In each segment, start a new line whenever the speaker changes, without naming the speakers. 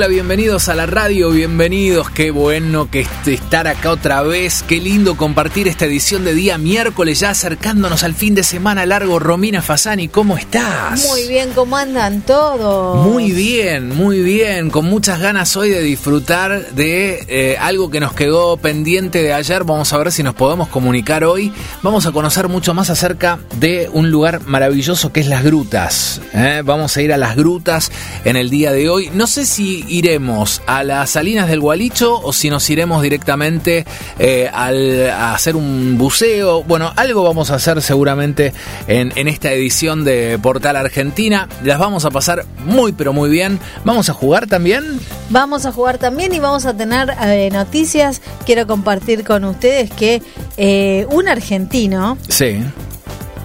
Hola, bienvenidos a la radio, bienvenidos, qué bueno que estar acá otra vez, qué lindo compartir esta edición de día miércoles, ya acercándonos al fin de semana largo. Romina Fasani, ¿cómo estás?
Muy bien, ¿cómo andan todos?
Muy bien, muy bien, con muchas ganas hoy de disfrutar de eh, algo que nos quedó pendiente de ayer, vamos a ver si nos podemos comunicar hoy, vamos a conocer mucho más acerca de un lugar maravilloso que es las grutas, ¿eh? vamos a ir a las grutas en el día de hoy, no sé si iremos a las salinas del Gualicho o si nos iremos directamente eh, a hacer un buceo. Bueno, algo vamos a hacer seguramente en, esta edición de Portal Argentina. Las vamos a pasar muy pero muy bien. ¿Vamos a jugar también?
Vamos a jugar también y vamos a tener eh, noticias. Quiero compartir con ustedes que eh, un argentino...
Sí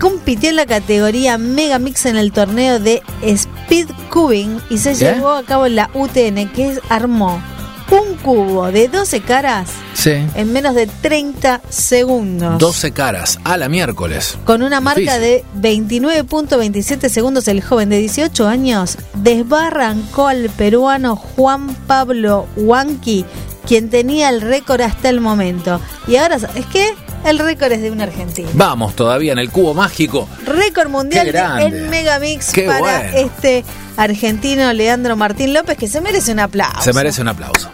compitió en la categoría Mega Mix en el torneo de Speed Cubing y se llevó a cabo en la UTN, que armó un cubo de 12 caras en menos de 30 segundos.
12 caras, a la miércoles.
Con una marca de 29.27 segundos, el joven de 18 años desbarrancó al peruano Juan Pablo Huanqui, quien tenía el récord hasta el momento. Y ahora, ¿es que el récord es de un argentino.
Vamos todavía en el cubo mágico.
Récord mundial en Megamix para este argentino Leandro Martín López, que se merece un aplauso.
Se merece un aplauso.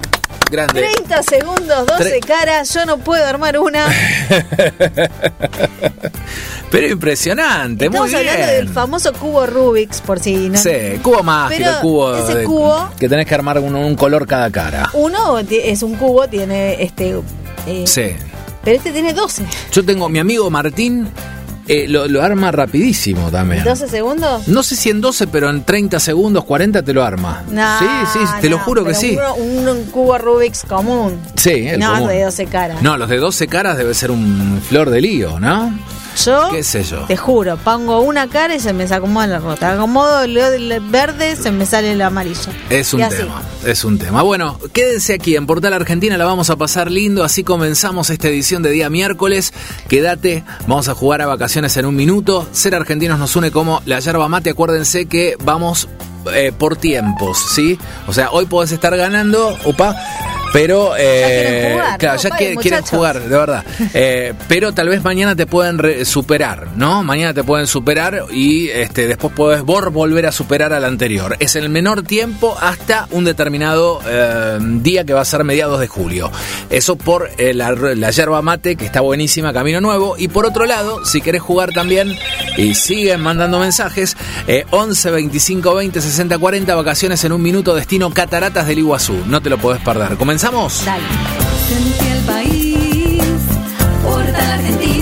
Grande.
30 segundos, 12 caras, yo no puedo armar una.
Pero impresionante,
Estamos
muy bien.
hablando del famoso cubo Rubik's, por si no.
Sí, cubo mágico, el cubo,
ese cubo
que tenés que armar un, un, color cada cara.
Uno es un cubo, tiene este.
Eh, sí
pero este tiene 12.
Yo tengo mi amigo Martín. Eh, lo, arma rapidísimo también.
¿12 segundos?
No sé si en 12, pero en 30 segundos, 40 te lo arma. sí, sí, te lo juro que sí.
Un, cubo Rubik's común.
Sí, el
no,
común.
de 12 caras.
No, los de 12 caras debe ser un flor de lío, ¿no?
Yo,
¿Qué sé yo?
Te juro, pongo una cara y se me acomoda la rota. Acomodo el verde, se me sale el amarillo.
Es un tema, es un tema. Bueno, quédense aquí en Portal Argentina, la vamos a pasar lindo. Así comenzamos esta edición de día miércoles. Quédate, vamos a jugar a vacaciones en un minuto. Ser argentinos nos une como la yerba mate. Acuérdense que vamos eh, por tiempos, ¿sí? O sea, hoy podés estar ganando, opa, pero,
eh,
claro, ya quieren jugar, de verdad. Eh, pero tal vez mañana te pueden superar, ¿no? Mañana te pueden superar y este, después puedes volver a superar al anterior. Es el menor tiempo hasta un determinado eh, día que va a ser mediados de julio. Eso por la, la, yerba mate, que está buenísima, Camino Nuevo. Y por otro lado, si querés jugar también y siguen mandando mensajes, 11 25 20 60 40, vacaciones en un minuto, destino Cataratas del Iguazú. No te lo podés perder. Comenzamos.
Dale.
Sentí el país, porta la Argentina,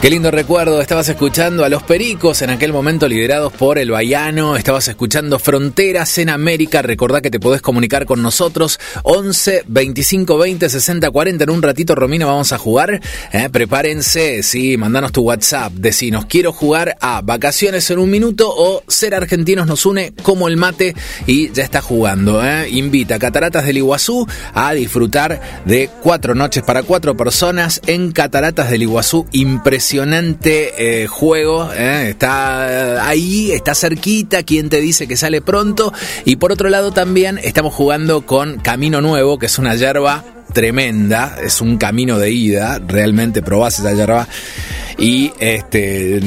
Qué lindo recuerdo, estabas escuchando a los Pericos en aquel momento liderados por el Baiano, estabas escuchando Fronteras en América, recordá que te podés comunicar con nosotros. 11 25 20 60 40, en un ratito Romina vamos a jugar, eh, prepárense, sí, mandanos tu WhatsApp, decinos quiero jugar a vacaciones en un minuto o ser argentinos nos une como el mate y ya está jugando, eh. invita a Cataratas del Iguazú a disfrutar de cuatro noches para cuatro personas en Cataratas del Iguazú, impresionante impresionante eh, juego. eh, Está ahí, está cerquita. Quien te dice que sale pronto? Y por otro lado, también estamos jugando con Camino Nuevo, que es una yerba tremenda. Es un camino de ida. Realmente probás esa yerba. Y este es-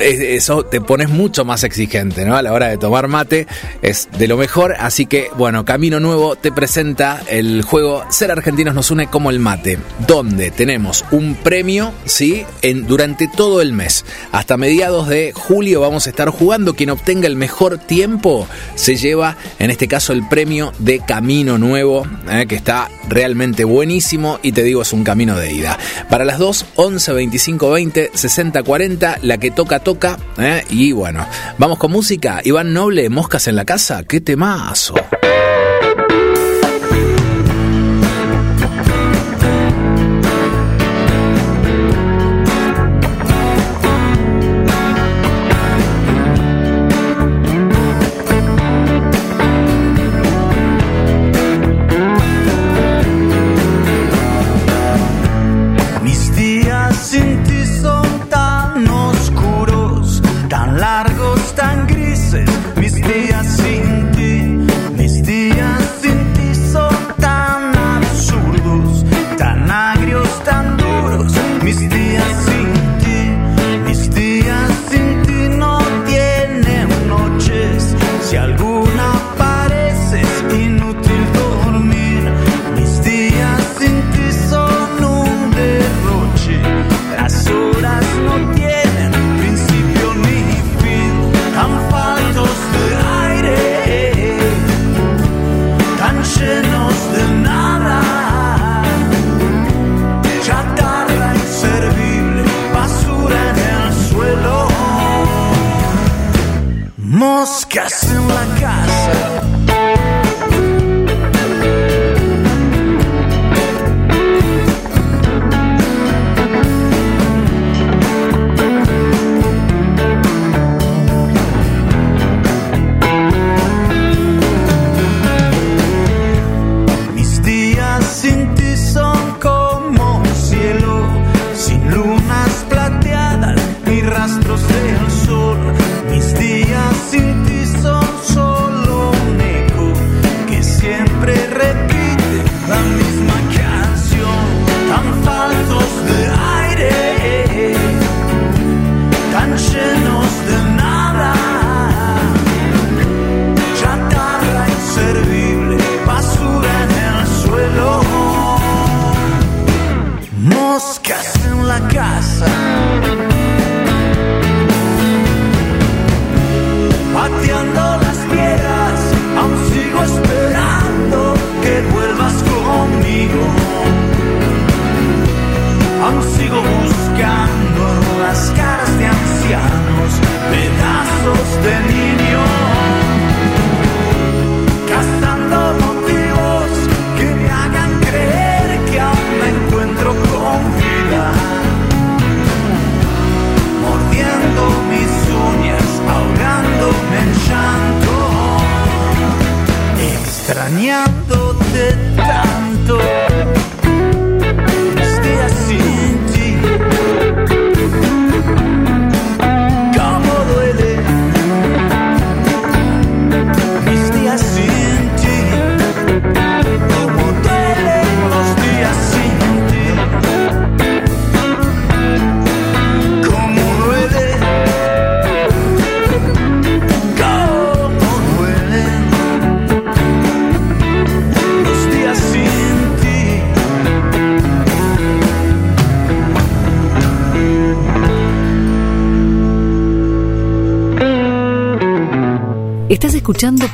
eso te pones mucho más exigente, ¿no? A la hora de tomar mate es de lo mejor, así que bueno, Camino Nuevo te presenta el juego Ser Argentinos nos une como el mate, donde tenemos un premio, ¿sí? En, durante todo el mes. Hasta mediados de julio vamos a estar jugando, quien obtenga el mejor tiempo se lleva, en este caso, el premio de Camino Nuevo, ¿eh? que está realmente buenísimo y te digo, es un camino de ida. Para las 2, 11, 25, 20, 60, 40, la que toca, ¿eh? Y bueno, vamos con música. Iván Noble, Moscas en la casa, qué temazo.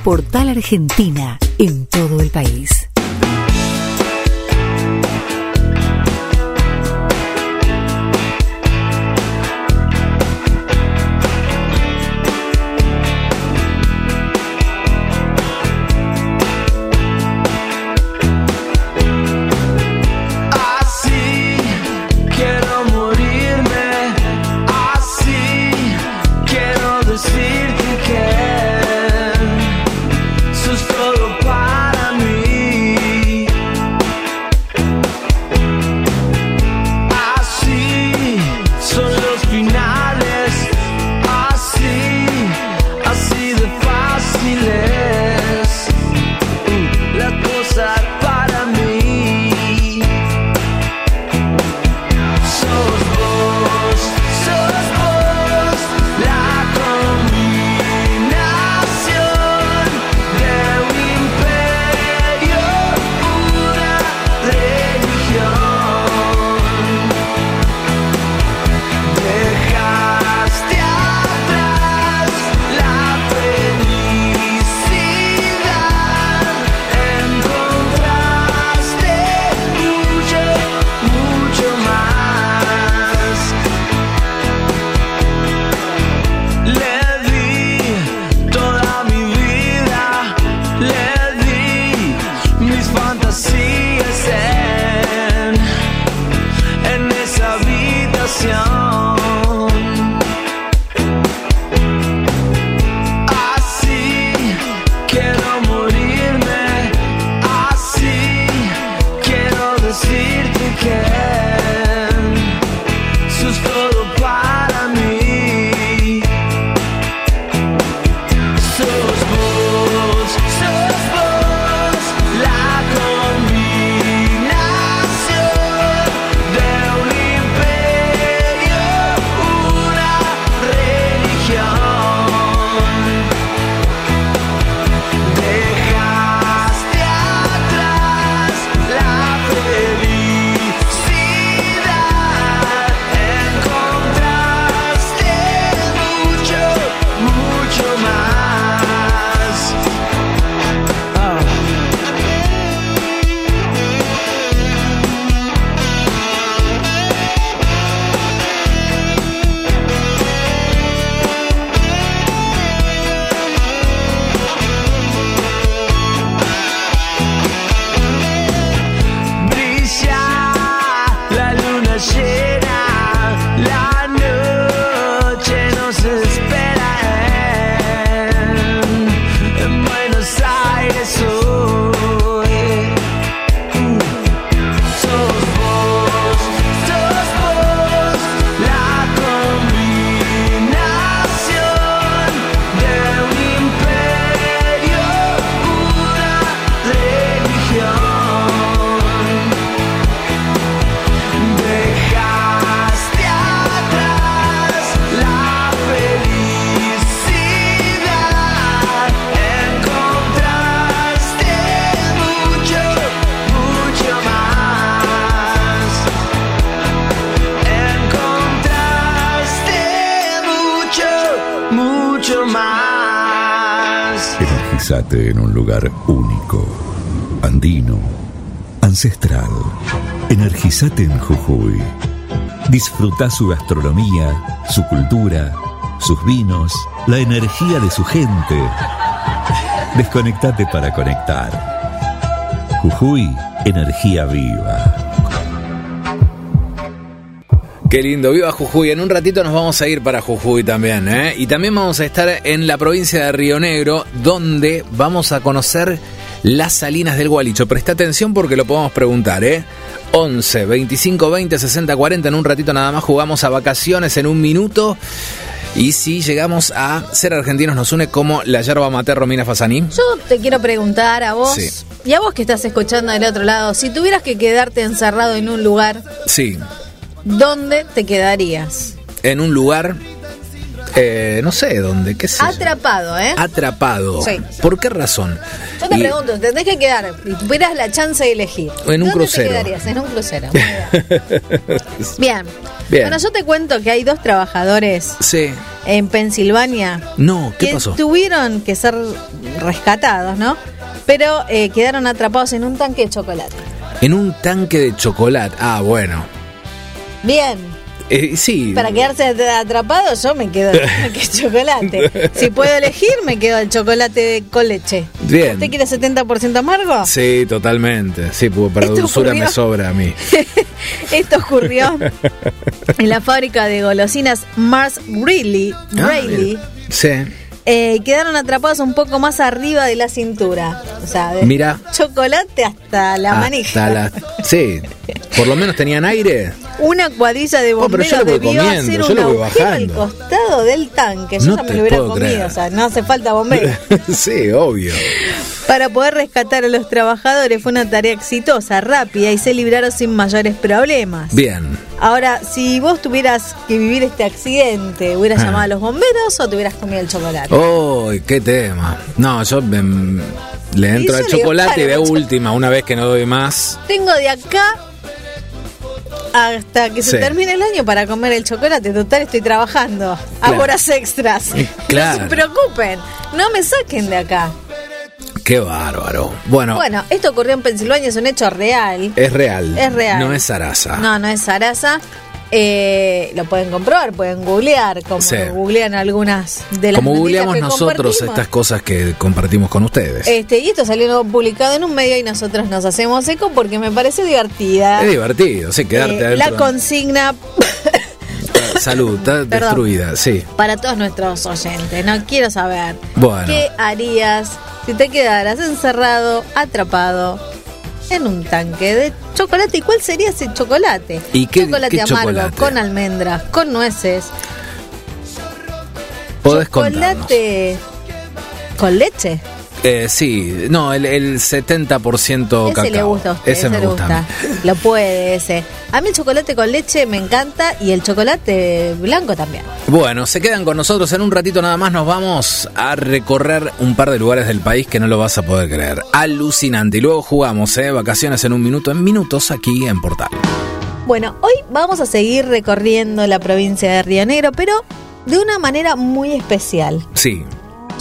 Portal Argentina en todo el país.
Disfruta su gastronomía, su cultura, sus vinos, la energía de su gente. Desconectate para conectar. Jujuy, energía viva.
Qué lindo, viva Jujuy. En un ratito nos vamos a ir para Jujuy también, ¿eh? Y también vamos a estar en la provincia de Río Negro, donde vamos a conocer las salinas del Gualicho. Presta atención porque lo podemos preguntar, ¿eh? 11 25 20 60 40. En un ratito nada más jugamos a vacaciones en un minuto. Y si llegamos a ser argentinos, nos une como la yerba mate Romina Fasani.
Yo te quiero preguntar a vos
Sí.
y a vos que estás escuchando del otro lado, si tuvieras que quedarte encerrado en un lugar,
Sí,
¿dónde te quedarías?
en un lugar, eh, no sé dónde, qué sé.
Atrapado, ¿eh?
Atrapado.
Sí.
¿Por qué razón?
Yo te
Y-
pregunto, te tenés que quedar y tuvieras la chance de elegir.
En un
¿Dónde
crucero.
te quedarías? En un crucero. Muy bien. bien.
Bien.
Bueno, yo te cuento que hay dos trabajadores
Sí.
en Pensilvania
No, ¿qué
que
pasó?
tuvieron que ser rescatados, ¿no? Pero eh, quedaron atrapados en un tanque de chocolate.
En un tanque de chocolate. Ah, bueno.
Bien.
Eh, sí.
Para quedarse atrapado, yo me quedo el chocolate. Si puedo elegir, me quedo el chocolate con leche.
Bien.
¿Usted quiere 70% amargo?
Sí, totalmente. Sí, para dulzura
ocurrió.
me sobra a mí.
Esto ocurrió en la fábrica de golosinas Mars Greeley.
Ah. Sí.
Eh, quedaron atrapados un poco más arriba de la cintura. O sea, de
Mira.
chocolate hasta la
Hasta
manija.
la- Sí. Por lo menos tenían aire.
Una cuadrilla de
Oh,
bomberos
voy
debió
comiendo,
hacer
yo lo voy bajando.
al costado del tanque. Yo
No
ya me lo hubiera comido,
creer.
o sea, no hace falta bomberos.
sí, obvio.
Para poder rescatar a los trabajadores fue una tarea exitosa, rápida y se libraron sin mayores problemas.
Bien.
Ahora, si vos tuvieras que vivir este accidente, ¿hubieras
Ah.
llamado a los bomberos o te hubieras comido el chocolate?
¡Oh, qué tema! No, yo me- le entro al
digo,
chocolate y de última, una vez que no doy más.
Tengo de acá hasta que se
Sí.
termine el año para comer el chocolate. Total, estoy trabajando.
Claro.
horas extras.
Claro.
No se preocupen. No me saquen de acá.
¡Qué bárbaro! Bueno,
Bueno, esto ocurrió en Pensilvania, es un hecho real.
es real.
Es real.
No es zaraza.
No, no es Sarasa. Eh, lo pueden comprobar, pueden googlear, como
Sí.
googlean algunas de las
Como googleamos
que
nosotros estas cosas que compartimos con ustedes.
Este, y esto salió publicado en un medio y nosotros nos hacemos eco porque me parece divertida.
es divertido, sí, quedarte
Eh, la consigna
Salud, está
Perdón.
destruida, sí.
para todos nuestros oyentes. No quiero saber
Bueno.
qué harías si te quedaras encerrado, atrapado en un tanque de chocolate. ¿Y cuál sería ese chocolate?
¿Y qué-
chocolate
qué
amargo,
chocolate?
con almendras, con nueces.
Podés contarnos.
chocolate con leche.
Eh, sí, no, el, el 70%
Ese
cacao.
le gusta a usted,
Ese me
le
gusta.
Lo puede ese. A mí el chocolate con leche me encanta y el chocolate blanco también.
Bueno, se quedan con nosotros en un ratito nada más. Nos vamos a recorrer un par de lugares del país que no lo vas a poder creer. Alucinante. Y luego jugamos, ¿eh? Vacaciones en un minuto, en minutos aquí en Portal.
Bueno, hoy vamos a seguir recorriendo la provincia de Río Negro, pero de una manera muy especial.
Sí,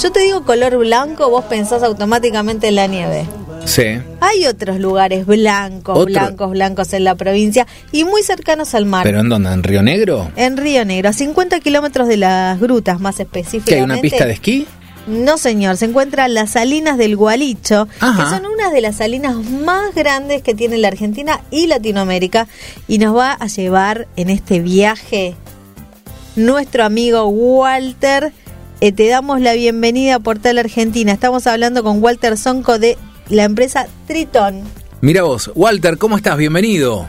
Yo te digo color blanco, vos pensás automáticamente en la nieve.
Sí.
Hay otros lugares blancos,
¿Otro?
blancos, blancos en la provincia y muy cercanos al mar.
¿Pero en dónde? ¿En Río Negro?
en Río Negro, a 50 kilómetros de las grutas más específicamente.
¿Que hay una pista de esquí?
No, señor, se encuentran las salinas del Gualicho,
Ajá.
que son unas de las salinas más grandes que tiene la Argentina y Latinoamérica, y nos va a llevar en este viaje nuestro amigo Walter. Eh, te damos la bienvenida a Portal Argentina. Estamos hablando con Walter Sonco de la empresa Triton.
Mira vos, Walter, ¿cómo estás? Bienvenido.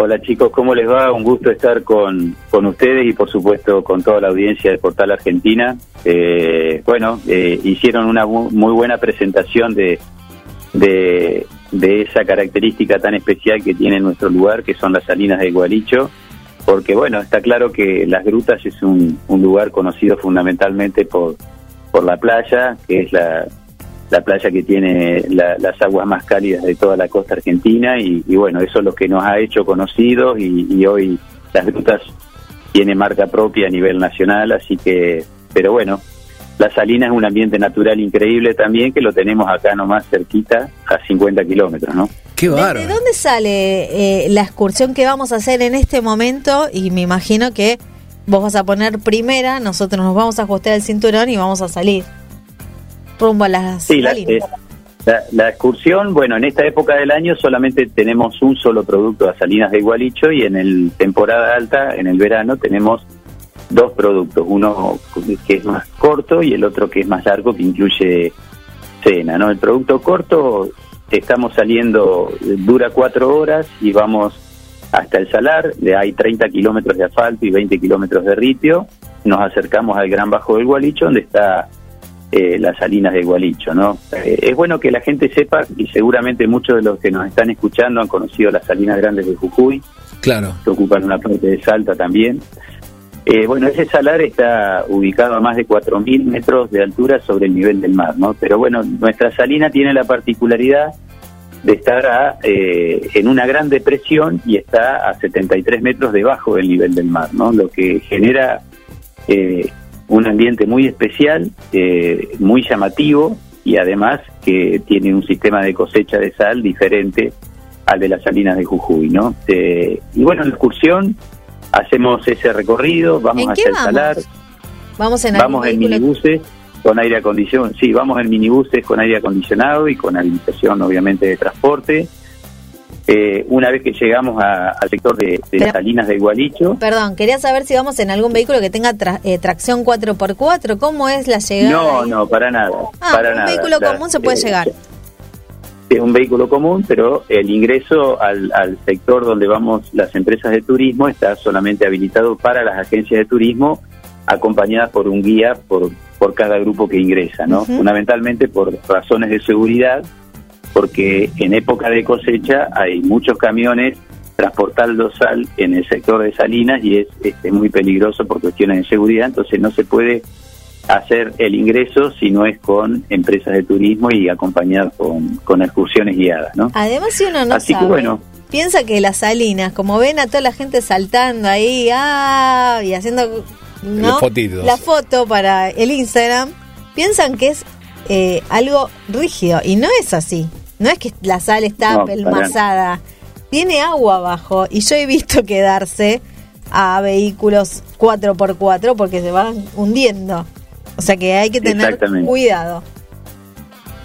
Hola chicos, ¿cómo les va? Un gusto estar con, con ustedes y por supuesto con toda la audiencia de Portal Argentina. Eh, bueno, eh, hicieron una mu- muy buena presentación de, de, de esa característica tan especial que tiene nuestro lugar, que son las salinas de Gualicho, porque bueno, está claro que Las Grutas es un, un lugar conocido fundamentalmente por, por la playa, que es la, la playa que tiene la- las aguas más cálidas de toda la costa argentina y, y bueno, eso es lo que nos ha hecho conocidos y, y hoy las grutas tiene marca propia a nivel nacional, así que, pero bueno, la Salina es un ambiente natural increíble también que lo tenemos acá nomás cerquita a 50 kilómetros, ¿no?
Qué
¿Desde
bárbaro.
dónde sale eh, la excursión que vamos a hacer en este momento? Y me imagino que vos vas a poner primera, nosotros nos vamos a ajustar el cinturón y vamos a salir rumbo a las
Sí, la, eh, la- la excursión, bueno, en esta época del año solamente tenemos un solo producto a Salinas de Igualicho y en el temporada alta, en el verano, tenemos dos productos, uno que es más corto y el otro que es más largo, que incluye cena, ¿no? El producto corto estamos saliendo, dura cuatro horas y vamos hasta el Salar, hay 30 kilómetros de asfalto y 20 kilómetros de ripio, nos acercamos al Gran Bajo del Gualicho, donde está eh, las salinas de Gualicho, ¿no? Eh, es bueno que la gente sepa, y seguramente muchos de los que nos están escuchando han conocido las salinas grandes de Jujuy,
Claro.
que ocupan una parte de Salta también. Eh, bueno, ese salar está ubicado a más de 4.000 metros de altura sobre el nivel del mar, ¿no? Pero bueno, nuestra salina tiene la particularidad de estar a, eh, en una gran depresión y está a 73 metros debajo del nivel del mar, ¿no? Lo que genera eh, un ambiente muy especial, eh, muy llamativo y además que tiene un sistema de cosecha de sal diferente al de las salinas de Jujuy, ¿no? Eh, y bueno, en la excursión hacemos ese recorrido, vamos
¿En
hacia el
vamos?
salar,
Vamos en
vamos en minibuses con aire acondicionado, sí, vamos en minibuses con aire acondicionado y con habilitación obviamente de transporte. Eh, una vez que llegamos a- al sector de, de
Pero-
las salinas de Gualicho,
Perdón, quería saber si vamos en algún vehículo que tenga tra- eh, tracción 4x4. ¿Cómo es la llegada?
no,
ahí?
no, para nada.
Ah,
para
un
nada.
vehículo
La-
común se puede
eh,
llegar.
Es un vehículo común, pero el ingreso al, al sector donde vamos las empresas de turismo está solamente habilitado para las agencias de turismo, acompañadas por un guía por, por cada grupo que ingresa, ¿no? Fundamentalmente por razones de seguridad, porque en época de cosecha hay muchos camiones transportando sal en el sector de Salinas y es este, muy peligroso por cuestiones de seguridad, entonces no se puede hacer el ingreso si no es con empresas de turismo y acompañado con, con excursiones guiadas, ¿no?
Además, si uno no
Así que
sabe,
bueno.
piensa que las salinas, como ven a toda la gente saltando ahí ah, y haciendo la foto para el Instagram, piensan que es eh, algo rígido y no es así. No es que la sal está
No,
pelmazada. tiene agua abajo y yo he visto quedarse a vehículos 4x4 porque se van hundiendo. O sea que hay que tener cuidado.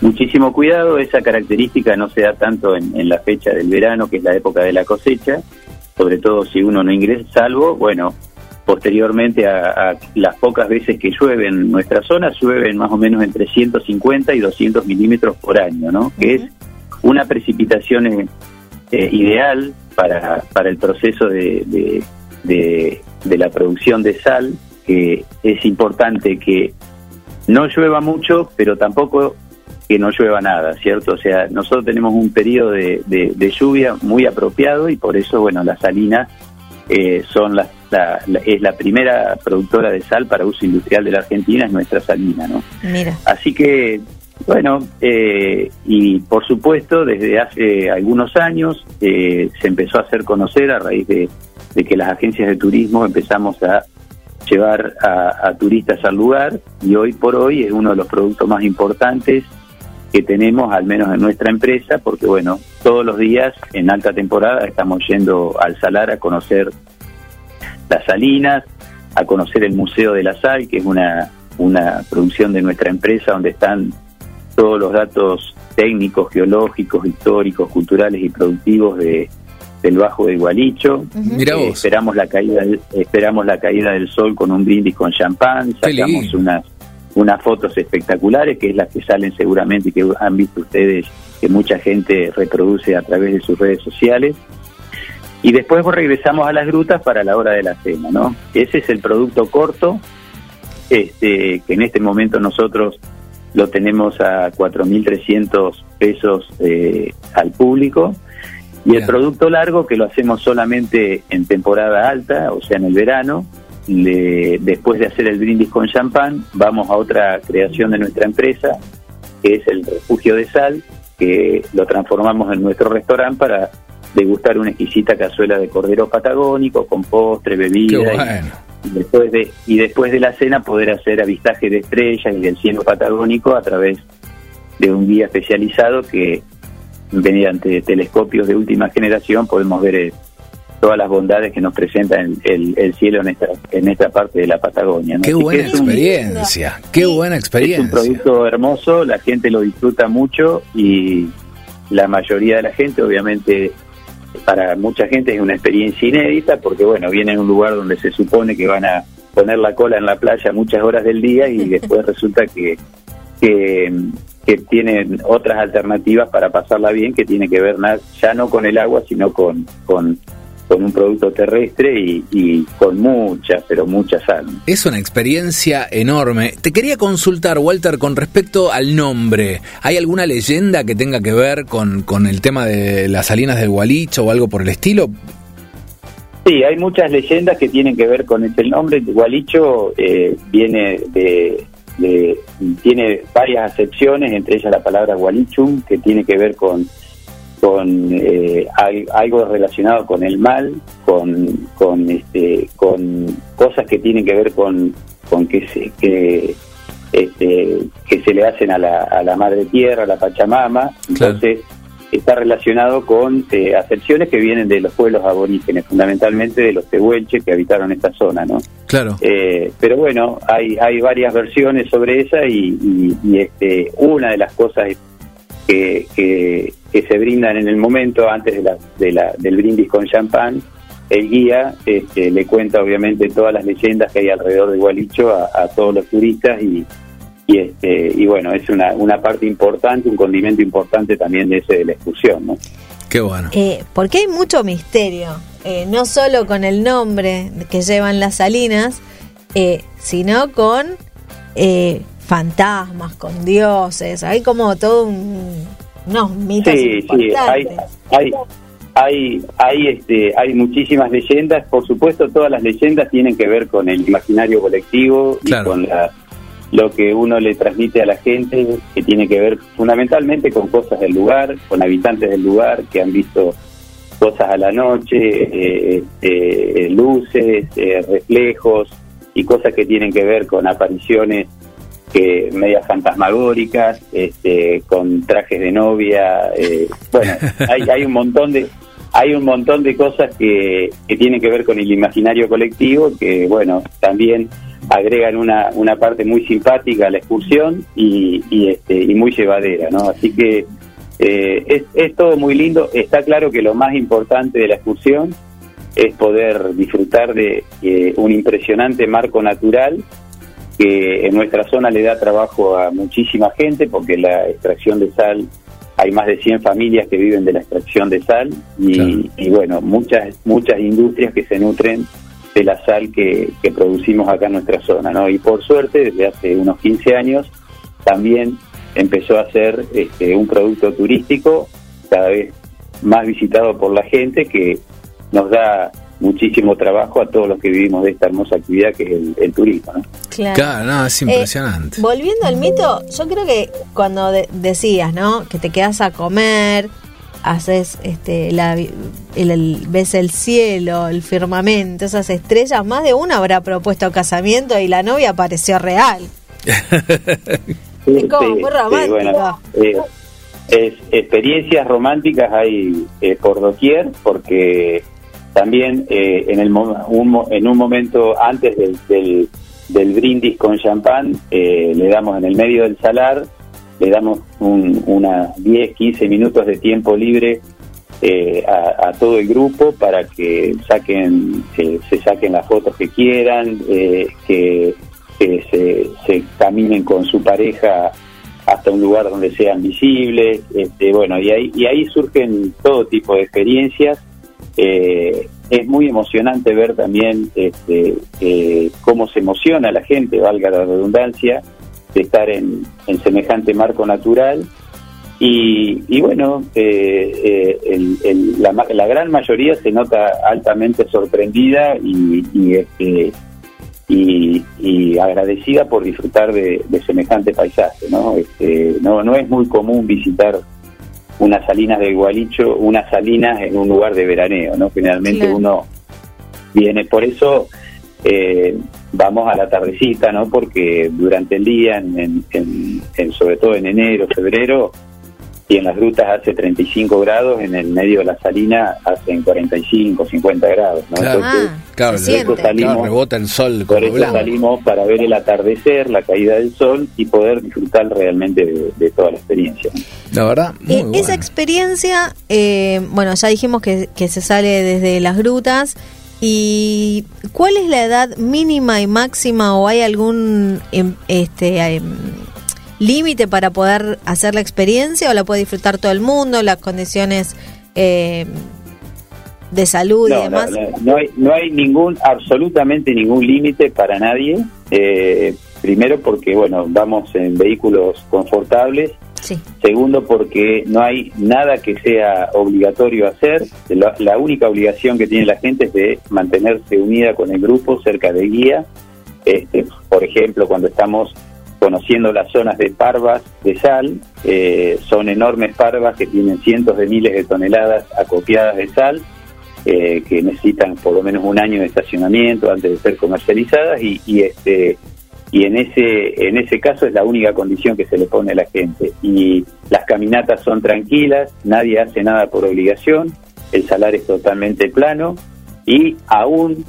Muchísimo cuidado, esa característica no se da tanto en, en la fecha del verano, que es la época de la cosecha, sobre todo si uno no ingresa, salvo, bueno, posteriormente a, a las pocas veces que llueve en nuestra zona, llueven más o menos entre 150 y 200 milímetros por año, ¿no? Que es una precipitación eh, eh, ideal para, para el proceso de, de, de- de la producción de sal, que es importante que no llueva mucho, pero tampoco que no llueva nada, ¿cierto? O sea, nosotros tenemos un periodo de, de- de lluvia muy apropiado y por eso, bueno, las salinas eh, son las- la, la- es la primera productora de sal para uso industrial de la Argentina, es nuestra salina, ¿no?
Mira.
Así que, bueno, eh, y por supuesto, desde hace algunos años eh, se empezó a hacer conocer a raíz de, de que las agencias de turismo empezamos a llevar a, a turistas al lugar y hoy por hoy es uno de los productos más importantes que tenemos, al menos en nuestra empresa, porque bueno, todos los días en alta temporada estamos yendo al salar a conocer las salinas, a conocer el Museo de la Sal, que es una, una producción de nuestra empresa donde están todos los datos técnicos, geológicos, históricos, culturales y productivos de, del Bajo de Gualicho.
Mira
Eh,
vos.
esperamos la caída del- esperamos la caída del sol con un brindis con champán, sacamos unas unas fotos espectaculares que es las que salen seguramente y que han visto ustedes que mucha gente reproduce a través de sus redes sociales. Y después regresamos a las grutas para la hora de la cena, ¿no? Ese es el producto corto, este, que en este momento nosotros lo tenemos a 4.300 pesos eh, al público. Y
Bien.
el producto largo, que lo hacemos solamente en temporada alta, o sea, en el verano, le- después de hacer el brindis con champán, vamos a otra creación de nuestra empresa, que es el refugio de sal, que lo transformamos en nuestro restaurante para degustar una exquisita cazuela de cordero patagónico con postre, bebida y-
bueno.
y después de y después de la cena poder hacer avistaje de estrellas y del cielo patagónico a través de un guía especializado que mediante telescopios de última generación podemos ver eh, todas las bondades que nos presenta el, el- el cielo en esta en esta parte de la Patagonia. ¿no?
Qué
Así
buena
un-
experiencia. Qué buena
es un
experiencia.
producto hermoso, la gente lo disfruta mucho y la mayoría de la gente, obviamente, para mucha gente es una experiencia inédita porque, bueno, vienen a un lugar donde se supone que van a poner la cola en la playa muchas horas del día y después resulta que, que, que tienen otras alternativas para pasarla bien que tiene que ver na- ya no con el agua, sino con, con, con un producto terrestre y, y con mucha, pero mucha sal.
Es una experiencia enorme. Te quería consultar, Walter, con respecto al nombre. ¿Hay alguna leyenda que tenga que ver con, con el tema de las salinas del Gualicho o algo por el estilo?
Sí, hay muchas leyendas que tienen que ver con ese nombre. Gualicho eh, viene de, de- tiene varias acepciones, entre ellas la palabra gualichum, que tiene que ver con con eh, al- algo relacionado con el mal, con con este con cosas que tienen que ver con con que se que este, que se le hacen a la, a la madre tierra, a la Pachamama.
Claro.
Entonces, está relacionado con eh, acepciones que vienen de los pueblos aborígenes, fundamentalmente de los tehuelches que habitaron esta zona, ¿no?
Claro.
Eh, pero bueno, hay, hay varias versiones sobre esa y, y- y, este, una de las cosas que, que, que se brindan en el momento antes de la, de la, del brindis con champán, el guía este, le cuenta obviamente todas las leyendas que hay alrededor de Gualicho a, a todos los turistas y, y, este, y bueno, es una, una parte importante, un condimento importante también de ese de la excursión, ¿no?
Qué bueno.
Eh, porque hay mucho misterio, eh, no solo con el nombre que llevan las salinas, eh, sino con eh, fantasmas, con dioses. Hay como todo un, unos mitos
Sí, sí, hay, hay, hay, hay, este, hay muchísimas leyendas. Por supuesto, todas las leyendas tienen que ver con el imaginario colectivo y con la, lo que uno le transmite a la gente, que tiene que ver fundamentalmente con cosas del lugar, con habitantes del lugar que han visto cosas a la noche, eh, eh, luces, eh, reflejos y cosas que tienen que ver con apariciones que medias fantasmagóricas, este, con trajes de novia, eh, bueno, hay, hay un montón de hay un montón de cosas que, que tienen que ver con el imaginario colectivo que, bueno, también agregan una, una parte muy simpática a la excursión y, y, este, y muy llevadera, ¿no? Así que eh, es, es todo muy lindo. Está claro que lo más importante de la excursión es poder disfrutar de eh, un impresionante marco natural que en nuestra zona le da trabajo a muchísima gente porque la extracción de sal hay más de 100 familias que viven de la extracción de sal y,
Claro.
y, bueno, muchas muchas industrias que se nutren de la sal que, que producimos acá en nuestra zona, ¿no? Y por suerte, desde hace unos 15 años, también empezó a ser este, un producto turístico cada vez más visitado por la gente que nos da muchísimo trabajo a todos los que vivimos de esta hermosa actividad que es el, el turismo, ¿no?
Claro.
Claro, no, es
Eh,
impresionante.
volviendo al mito, yo creo que cuando de- decías, ¿no? Que te quedas a comer, haces este la vi- el, el- ves el cielo, el firmamento, esas estrellas, más de una habrá propuesto casamiento y la novia pareció real. Es como muy romántico.
bueno, eh, es- experiencias románticas hay eh, por doquier, porque también eh, en, el un en un momento antes del, del, brindis con champán, eh, le damos en el medio del salar, le damos un, una 10, 15 minutos de tiempo libre eh, a, a todo el grupo para que saquen se, se saquen las fotos que quieran, eh, que, que se, se caminen con su pareja hasta un lugar donde sean visibles, este, bueno, y ahí, y ahí surgen todo tipo de experiencias. Eh, es muy emocionante ver también este, eh, cómo se emociona la gente, valga la redundancia, de estar en, semejante marco natural. Y, bueno, eh, la, gran mayoría se nota altamente sorprendida y, este, y, agradecida por disfrutar de, de semejante paisaje. ¿no? Este, no, no es muy común visitar unas salinas de Gualicho, unas salinas en un lugar de veraneo. ¿no? Generalmente
Claro.
uno viene, por eso eh, vamos a la tardecita, ¿no? porque durante el día, en, en- en- en- sobre todo en enero, febrero, y en las grutas hace 35 grados, en el medio de la salina hacen 45, 50 grados. ¿no?
Claro.
Entonces,
Ah,
Claro,
se
le-
siente.
salimos-
claro, rebota el sol
por eso
blanco.
salimos para ver el atardecer, la caída del sol y poder disfrutar realmente de, de toda la experiencia.
La verdad, muy
Eh,
bueno.
Esa experiencia, eh, bueno, ya dijimos que, que se sale desde las grutas. ¿Y cuál es la edad mínima y máxima o hay algún em, este em, límite para poder hacer la experiencia o la puede disfrutar todo el mundo, las condiciones em, de salud y
No, no,
demás?
no, no hay, no hay ningún, absolutamente ningún límite para nadie. Eh, primero porque, bueno, vamos en vehículos confortables.
Sí,
Segundo, porque no hay nada que sea obligatorio hacer. La, la única obligación que tiene la gente es de mantenerse unida con el grupo cerca de guía. Este, por ejemplo, cuando estamos conociendo las zonas de parvas de sal, eh, son enormes parvas que tienen cientos de miles de toneladas acopiadas de sal, eh, que necesitan por lo menos un año de estacionamiento antes de ser comercializadas y, y este y en ese en ese caso es la única condición que se le pone a la gente. Y las caminatas son tranquilas nadie hace nada por obligación el salar es totalmente plano y aún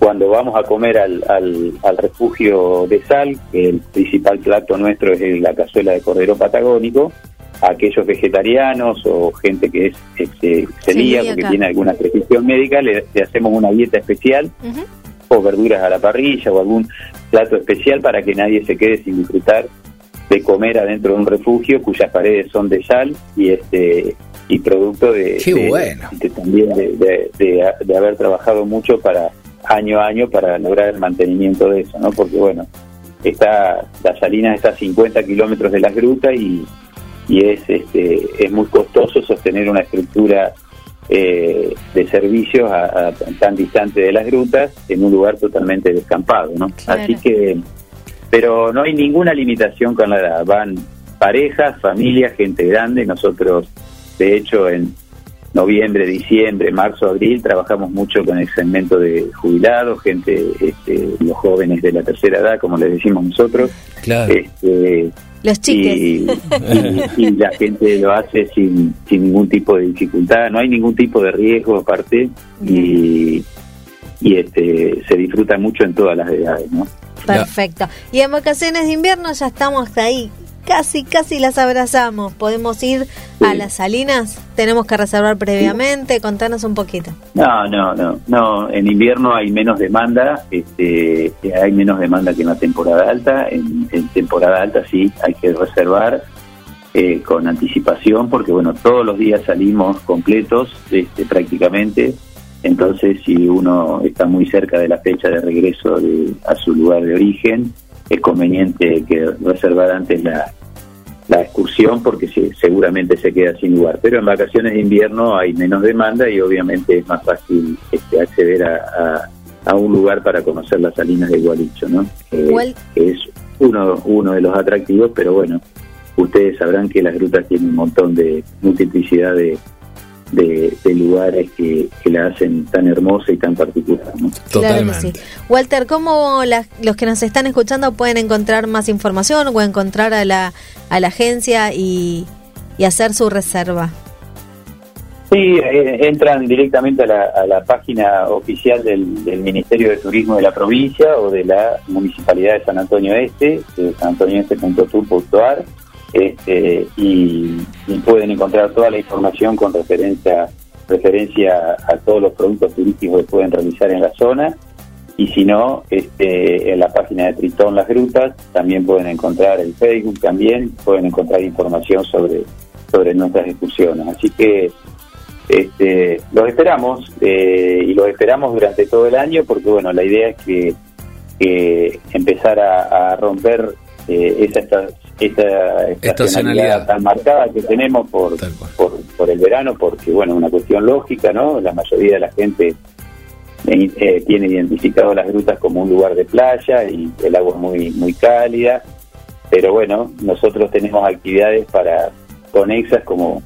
cuando vamos a comer al, al, al refugio de sal que el principal plato nuestro es la cazuela de cordero patagónico. Aquellos vegetarianos o gente que es este, celíaco, que tiene alguna prescripción médica, le, le hacemos una dieta especial o verduras a la parrilla o algún plato especial para que nadie se quede sin disfrutar de comer adentro de un refugio cuyas paredes son de sal y este y producto de,
Qué
de-
bueno.
de también de, de- de- de haber trabajado mucho para año a año para lograr el mantenimiento de eso, ¿no? Porque bueno, está la salina está a 50 kilómetros de las grutas y, y es este es muy costoso sostener una estructura eh, de servicios a, a tan distante de las grutas en un lugar totalmente descampado, ¿no?
Claro.
Así que, pero no hay ninguna limitación con la edad. Van parejas, familias, gente grande. Nosotros, de hecho, en noviembre, diciembre, marzo, abril, trabajamos mucho con el segmento de jubilados, gente, este, los jóvenes de la tercera edad, como les decimos nosotros.
Claro.
Este,
Los chiques.
y, y- y la gente lo hace sin, sin ningún tipo de dificultad, no hay ningún tipo de riesgo aparte y, y este se disfruta mucho en todas las edades, ¿no?
Perfecto. Y en vacaciones de invierno ya estamos ahí. Casi, casi las abrazamos. ¿Podemos ir a las salinas? ¿Tenemos que reservar previamente? Contanos un poquito.
No, no, no, no. En invierno hay menos demanda, este, hay menos demanda que en la temporada alta. En, en temporada alta sí hay que reservar eh, con anticipación, porque bueno, todos los días salimos completos, este, prácticamente. Entonces, si uno está muy cerca de la fecha de regreso de- a su lugar de origen, es conveniente que reservar antes la, la excursión porque se- seguramente se queda sin lugar. Pero en vacaciones de invierno hay menos demanda y obviamente es más fácil este, acceder a, a- a un lugar para conocer las salinas de Gualicho, ¿no? Eh, que es uno, uno de los atractivos, pero bueno, ustedes sabrán que las grutas tienen un montón de multiplicidad de, de, de lugares que, que la hacen tan hermosa y tan particular, ¿no?
Claro que
Totalmente.
sí. Walter, ¿cómo las- los que nos están escuchando pueden encontrar más información o encontrar a la, a la agencia y, y hacer su reserva?
Sí, eh, entran directamente a la, a la página oficial del, del Ministerio de Turismo de la provincia o de la Municipalidad de San Antonio Este, sanantonioeste.tour.ar, este, y, pueden encontrar toda la información con referencia, referencia a todos los productos turísticos que pueden realizar en la zona. Y si no, este, en la página de Tritón Las Grutas también pueden encontrar el Facebook, también pueden encontrar información sobre, sobre nuestras excursiones. Así que este, los esperamos eh, y los esperamos durante todo el año porque bueno la idea es que, que empezar a, a romper eh, esa, esta, esta
Estacionalidad.
tan marcada que tenemos por, por, por el verano porque bueno una cuestión lógica no la mayoría de la gente eh, eh, tiene identificado las grutas como un lugar de playa y el agua es muy muy cálida pero bueno nosotros tenemos actividades para conexas como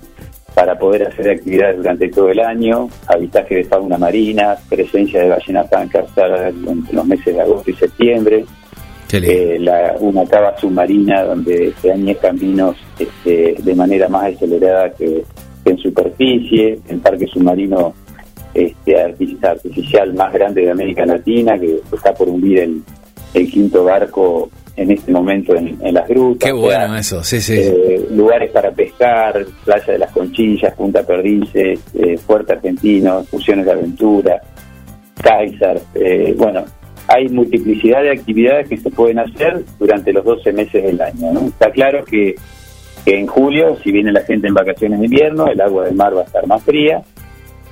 para poder hacer actividades durante todo el año, avistaje de fauna marina, presencia de ballenas blancas entre los meses de agosto y septiembre. Eh, la, una cava submarina donde se añejan vinos este, de manera más acelerada que, que en superficie, el parque submarino este, arti- artificial más grande de América Latina, que está por hundir el, el quinto barco en este momento en, en las grutas.
Qué
O sea,
bueno eso, sí, sí.
eh, lugares para pescar, Playa de las Conchillas, Punta Perdices, eh, Puerto Argentino, excursiones de aventura, Kaiser, eh, bueno, hay multiplicidad de actividades que se pueden hacer durante los 12 meses del año. ¿no? Está claro que, en julio, si viene la gente en vacaciones de invierno, el agua del mar va a estar más fría,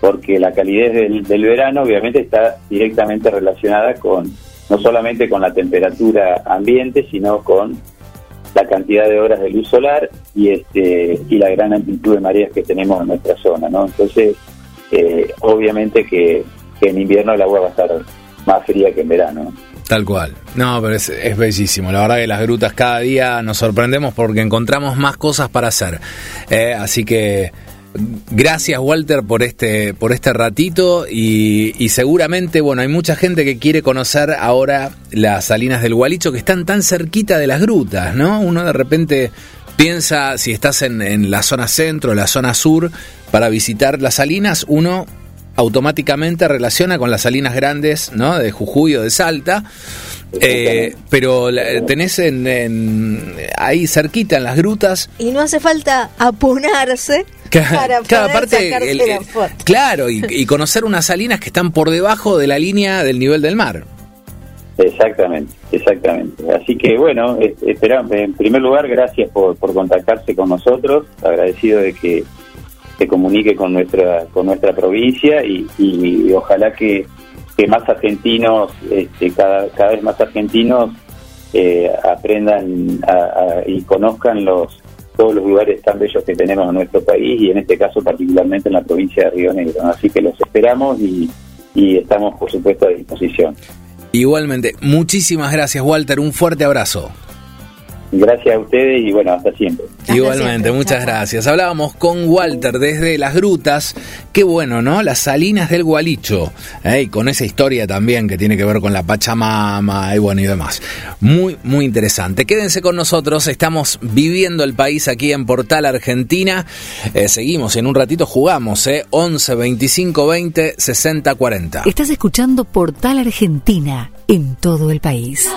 porque la calidez del, verano obviamente está directamente relacionada con no solamente con la temperatura ambiente, sino con la cantidad de horas de luz solar y este y la gran amplitud de mareas que tenemos en nuestra zona, ¿no? Entonces, eh, obviamente que en invierno el agua va a estar más fría que en verano. ¿no?
Tal cual. No, pero es, es bellísimo. La verdad que las grutas cada día nos sorprendemos porque encontramos más cosas para hacer. Eh, así que gracias Walter por este por este ratito y, y seguramente bueno hay mucha gente que quiere conocer ahora las salinas del Gualicho que están tan cerquita de las grutas, ¿no? Uno de repente piensa si estás en, en la zona centro, la zona sur para visitar las salinas, uno automáticamente relaciona con las salinas grandes, ¿no? De Jujuy o de Salta. Eh, pero la- tenés en, en- ahí cerquita en las grutas.
Y no hace falta apunarse para
cada parte, el- claro, y, y conocer unas salinas que están por debajo de la línea del nivel del mar.
Exactamente, exactamente. Así que bueno, es- esperamos, en primer lugar, gracias por, por contactarse con nosotros, agradecido de que se comunique con nuestra con nuestra provincia y, y ojalá que, que más argentinos, este, cada, cada vez más argentinos, eh, aprendan a- a- y conozcan los todos los lugares tan bellos que tenemos en nuestro país y en este caso particularmente en la provincia de Río Negro. Así que los esperamos y, y estamos por supuesto a disposición.
Igualmente, muchísimas gracias Walter, un fuerte abrazo.
Gracias a ustedes y bueno, hasta siempre.
Hasta
Igualmente,
siempre.
muchas gracias. Hablábamos con Walter desde las grutas. Qué bueno, ¿no? Las salinas del Gualicho. ¿eh? Y con esa historia también que tiene que ver con la Pachamama y bueno y demás. Muy, muy interesante. Quédense con nosotros. Estamos viviendo el país aquí en Portal Argentina. Eh, seguimos, en un ratito jugamos, ¿eh? 11 25 20 60 40.
Estás escuchando Portal Argentina en todo el país.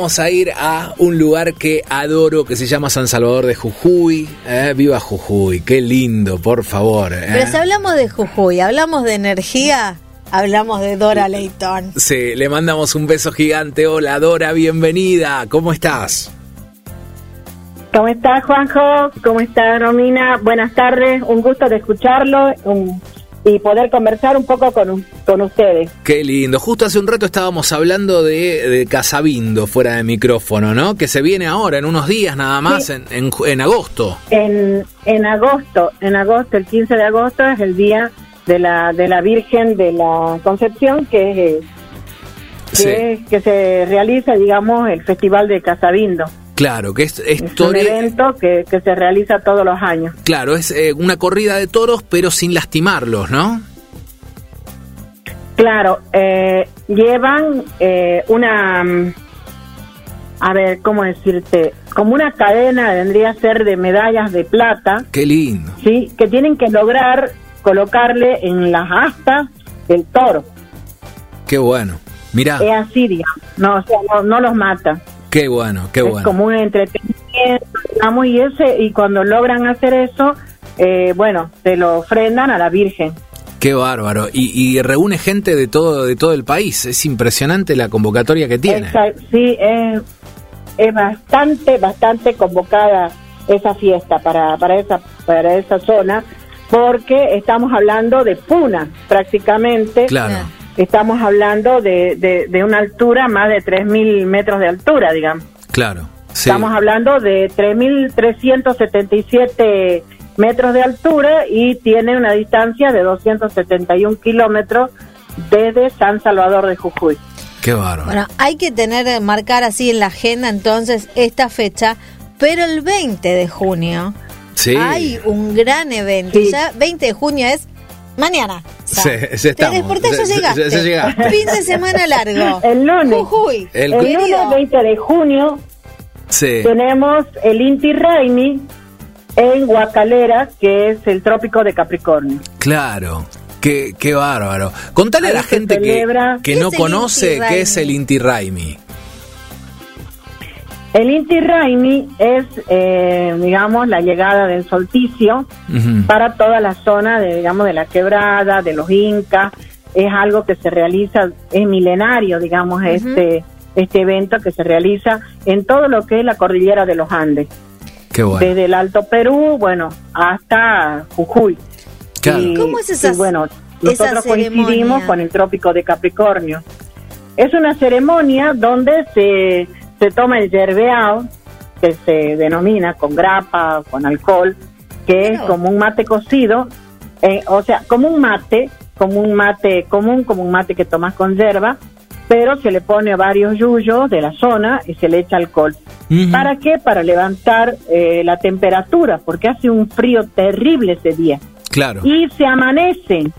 Vamos a ir a un lugar que adoro, que se llama San Salvador de Jujuy. ¿eh? Viva Jujuy, qué lindo, por favor. ¿eh?
Pero si hablamos de Jujuy, hablamos de energía, hablamos de Dora Leighton.
Sí, le mandamos un beso gigante. Hola Dora, bienvenida. ¿Cómo estás?
¿Cómo está Juanjo? ¿Cómo está Romina? Buenas tardes, un gusto de escucharlo un- y poder conversar un poco con, un- con ustedes.
Qué lindo. Justo hace un rato estábamos hablando de, de Casabindo fuera de micrófono, ¿no? Que se viene ahora, en unos días nada más,
Sí.
en, en, agosto.
En, en agosto, en agosto, el 15 de agosto es el día de la, de la Virgen de la Concepción que, es- que,
Sí.
es- que se realiza, digamos, el Festival de Casabindo.
Claro, que es, es
Es un evento que, que se realiza todos los años.
Claro, es eh, una corrida de toros, pero sin lastimarlos, ¿no?
Claro, eh, llevan eh, una, mm, a ver, ¿cómo decirte? Como una cadena, vendría a ser de medallas de plata,
Qué lindo.
¿sí? Que tienen que lograr colocarle en las astas del toro.
Qué bueno. Mirá,
Es así, digamos. No, o sea, no, no los mata.
qué bueno, qué
es
bueno.
como un entretenimiento, digamos, y, ese, y cuando logran hacer eso, eh, bueno, se lo ofrendan a la Virgen.
Qué bárbaro. Y, y reúne gente de todo, de todo el país. Es impresionante la convocatoria que tiene.
Sí, es, es bastante, bastante convocada esa fiesta para, para, esa, para esa zona, porque estamos hablando de Puna, prácticamente.
Claro.
Estamos hablando de, de, de una altura más de 3.000 metros de altura, digamos.
Claro. Sí.
Estamos hablando de 3.377 metros de altura y tiene una distancia de 271 kilómetros desde San Salvador de Jujuy.
Qué bárbaro.
Bueno, hay que tener, marcar así en la agenda entonces esta fecha, pero el 20 de junio
sí.
hay un gran evento.
Sí.
Ya 20 de junio es Mañana.
Sí, sí estamos.
Te despertás, ya
sí,
llegaste.
sí, sí llegaste.
Fin de semana largo.
El lunes.
Jujuy.
El-
lunes 20 de junio
Sí.
tenemos el Inti Raimi en Guacalera, que es el trópico de Capricornio.
Claro. Qué, qué bárbaro. Contale a la gente que,
celebra-
que
¿Qué
no conoce qué es el? Inti Raimi.
El Inti Raimi es, eh, digamos, la llegada del solsticio para toda la zona de, digamos, de la quebrada, de los incas. Es algo que se realiza, es milenario, digamos, este, este evento que se realiza en todo lo que es la cordillera de los Andes.
Qué bueno.
Desde el Alto Perú, bueno, hasta Jujuy.
Claro.
Y,
¿Cómo es esa-
y bueno,
esa
nosotros coincidimos con el trópico de Capricornio. Es una ceremonia donde se, se toma el yerbeao, que se denomina con grapa, con alcohol, que es como un mate cocido, eh, o sea, como un mate, como un mate común, como un mate que tomas con yerba, pero se le pone varios yuyos de la zona y se le echa alcohol. ¿Para qué? Para levantar eh, la temperatura, porque hace un frío terrible ese día
Claro.
y se amanecen,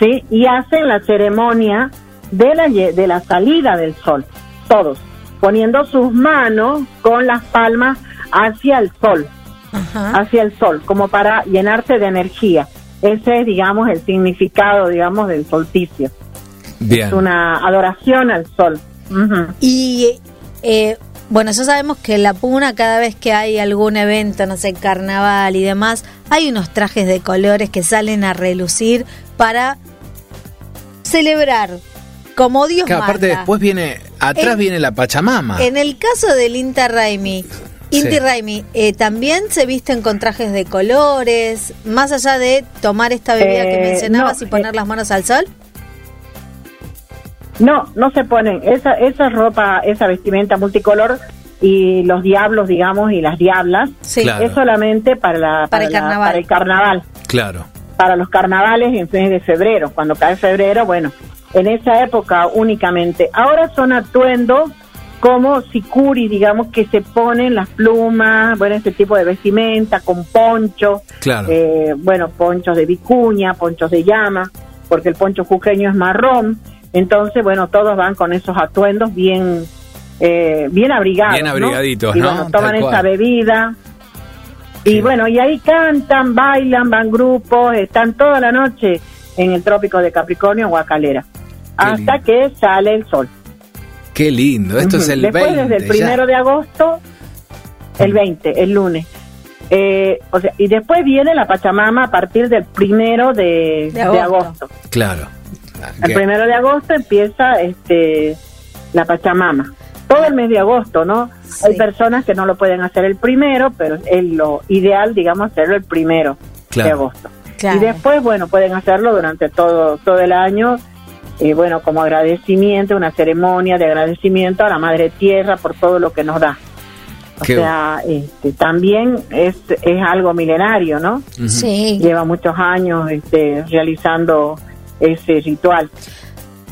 ¿sí? Y hacen la ceremonia de la, de la salida del sol, todos, poniendo sus manos con las palmas hacia el sol,
Ajá.
hacia el sol, como para llenarse de energía. Ese es, digamos, el significado, digamos, del solsticio.
Bien.
Es una adoración al sol.
Y eh, bueno, ya sabemos que en la Puna cada vez que hay algún evento, no sé, carnaval y demás, hay unos trajes de colores que salen a relucir para celebrar como Dios
Claro, aparte
manda.
después viene, atrás
En-
viene la Pachamama.
En el caso del Inti Raimi, Inti
Sí.
Raimi, eh, también se visten con trajes de colores, más allá de tomar esta bebida que
Eh,
mencionabas
no,
y poner
eh,
las manos al sol.
No, no se ponen esa esa ropa, esa vestimenta multicolor y los diablos, digamos, y las diablas
Sí.
Claro.
es solamente para la,
Para el
la-
carnaval.
para el carnaval,
Claro.
para los carnavales en mes de febrero. Cuando cae febrero, bueno, en esa época únicamente. Ahora son atuendos como sicuri, digamos, que se ponen las plumas, bueno, ese tipo de vestimenta con poncho,
Claro.
eh, bueno, ponchos de vicuña, ponchos de llama, porque el poncho jujeño es marrón. Entonces, bueno, todos van con esos atuendos bien eh, bien abrigados.
Bien abrigaditos,
Y
¿no?
bueno, toman esa bebida. Y
Sí.
bueno, y ahí cantan, bailan, van grupos, están toda la noche en el trópico de Capricornio, Guacalera, hasta que sale el sol.
Qué lindo. Esto es el
Después,
20.
desde el
ya.
primero de agosto, el 20, el lunes. Eh, o sea, y después viene la Pachamama a partir del primero de,
De agosto.
de agosto.
Claro.
El primero de agosto empieza este la Pachamama. Todo el mes de agosto, ¿no?
Sí.
Hay personas que no lo pueden hacer el primero, pero es lo ideal, digamos, hacerlo el primero
Claro.
de agosto.
Claro.
Y después, bueno, pueden hacerlo durante todo, todo el año, eh, bueno, como agradecimiento, una ceremonia de agradecimiento a la Madre Tierra por todo lo que nos da. O
Qué
sea, este, también es, es algo milenario, ¿no?
Sí.
Lleva muchos años este, realizando ese ritual.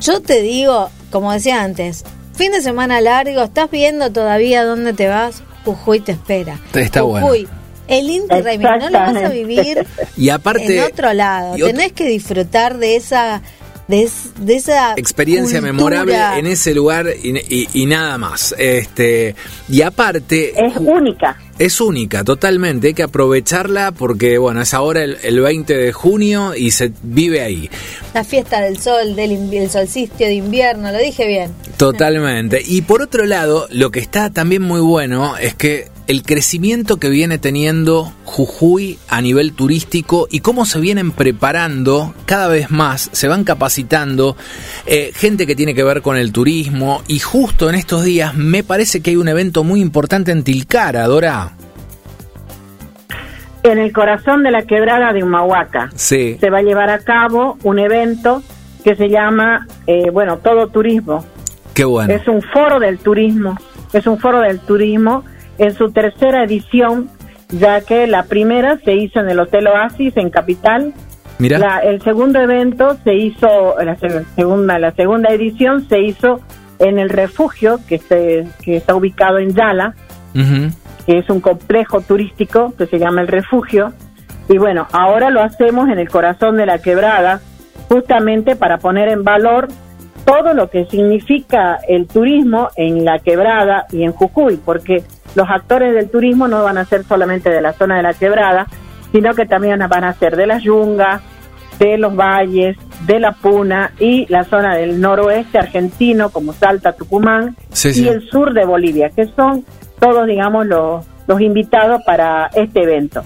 Yo te digo, como decía antes, fin de semana largo, ¿estás viendo todavía dónde te vas? Jujuy te espera.
Está bueno.
Jujuy, el Inti no lo vas a vivir
Y aparte.
en otro lado.
y otro-
Tenés que disfrutar de esa de, es- de esa
experiencia
cultura.
memorable en ese lugar y, y- y nada más. Este y aparte
Es única.
es única totalmente, hay que aprovecharla porque bueno, es ahora el, el 20 de junio y se vive ahí.
la fiesta del sol, del el solsticio de invierno, lo dije bien.
Totalmente. Y por otro lado, lo que está también muy bueno es que el crecimiento que viene teniendo Jujuy a nivel turístico y cómo se vienen preparando cada vez más, se van capacitando, eh, gente que tiene que ver con el turismo y justo en estos días me parece que hay un evento muy importante en Tilcara, Dora.
En el corazón de la quebrada de Humahuaca
Sí,
se va a llevar a cabo un evento que se llama, eh, bueno, Todo Turismo.
qué bueno.
Es un foro del turismo, es un foro del turismo en su tercera edición, ya que la primera se hizo en el Hotel Oasis en Capital.
Mira,
La- el segundo evento se hizo, la se- segunda, la segunda edición se hizo en el refugio que, se, que está ubicado en Yala, que es un complejo turístico que se llama el refugio. Y bueno, ahora lo hacemos en el corazón de la quebrada, justamente para poner en valor todo lo que significa el turismo en la quebrada y en Jujuy, porque los actores del turismo no van a ser solamente de la zona de la quebrada, sino que también van a ser de las yungas, de los valles, de la Puna y la zona del noroeste argentino como Salta, Tucumán
Sí,
y el sur de Bolivia, que son todos, digamos, los, los invitados para este evento.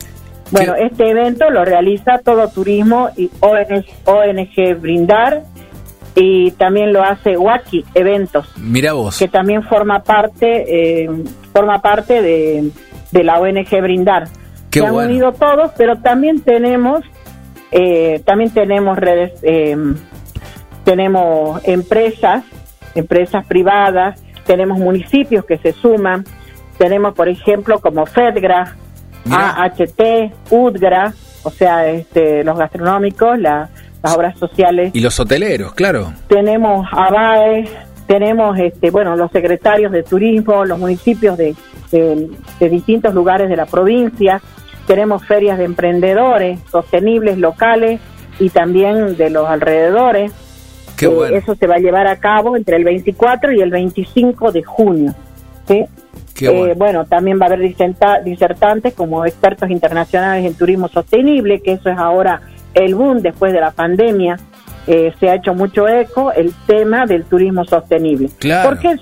Bueno,
¿Qué?
este evento lo realiza todo turismo y ONG, ONG Brindar y también lo hace Waki Eventos,
Mira vos.
que también forma parte eh, forma parte de, de la ONG Brindar.
Qué
Se han
bueno.
unido todos, pero también tenemos eh, también tenemos redes, eh, tenemos empresas, empresas privadas, tenemos municipios que se suman, tenemos por ejemplo como FEDGRA. AHT, UDGRA, o sea, este, los gastronómicos, la- las obras sociales
Y los hoteleros, claro.
tenemos ABAE, tenemos este, bueno, los secretarios de turismo, los municipios de, de- de distintos lugares de la provincia, tenemos ferias de emprendedores sostenibles locales y también de los alrededores.
Qué
Eh,
bueno.
Eso se va a llevar a cabo entre el 24 y el 25 de junio. ¿sí?
Qué
Eh,
bueno.
también va a haber disertantes como expertos internacionales en turismo sostenible, que eso es ahora el boom después de la pandemia. Eh, se ha hecho mucho eco el tema del turismo sostenible.
Claro.
¿Por qué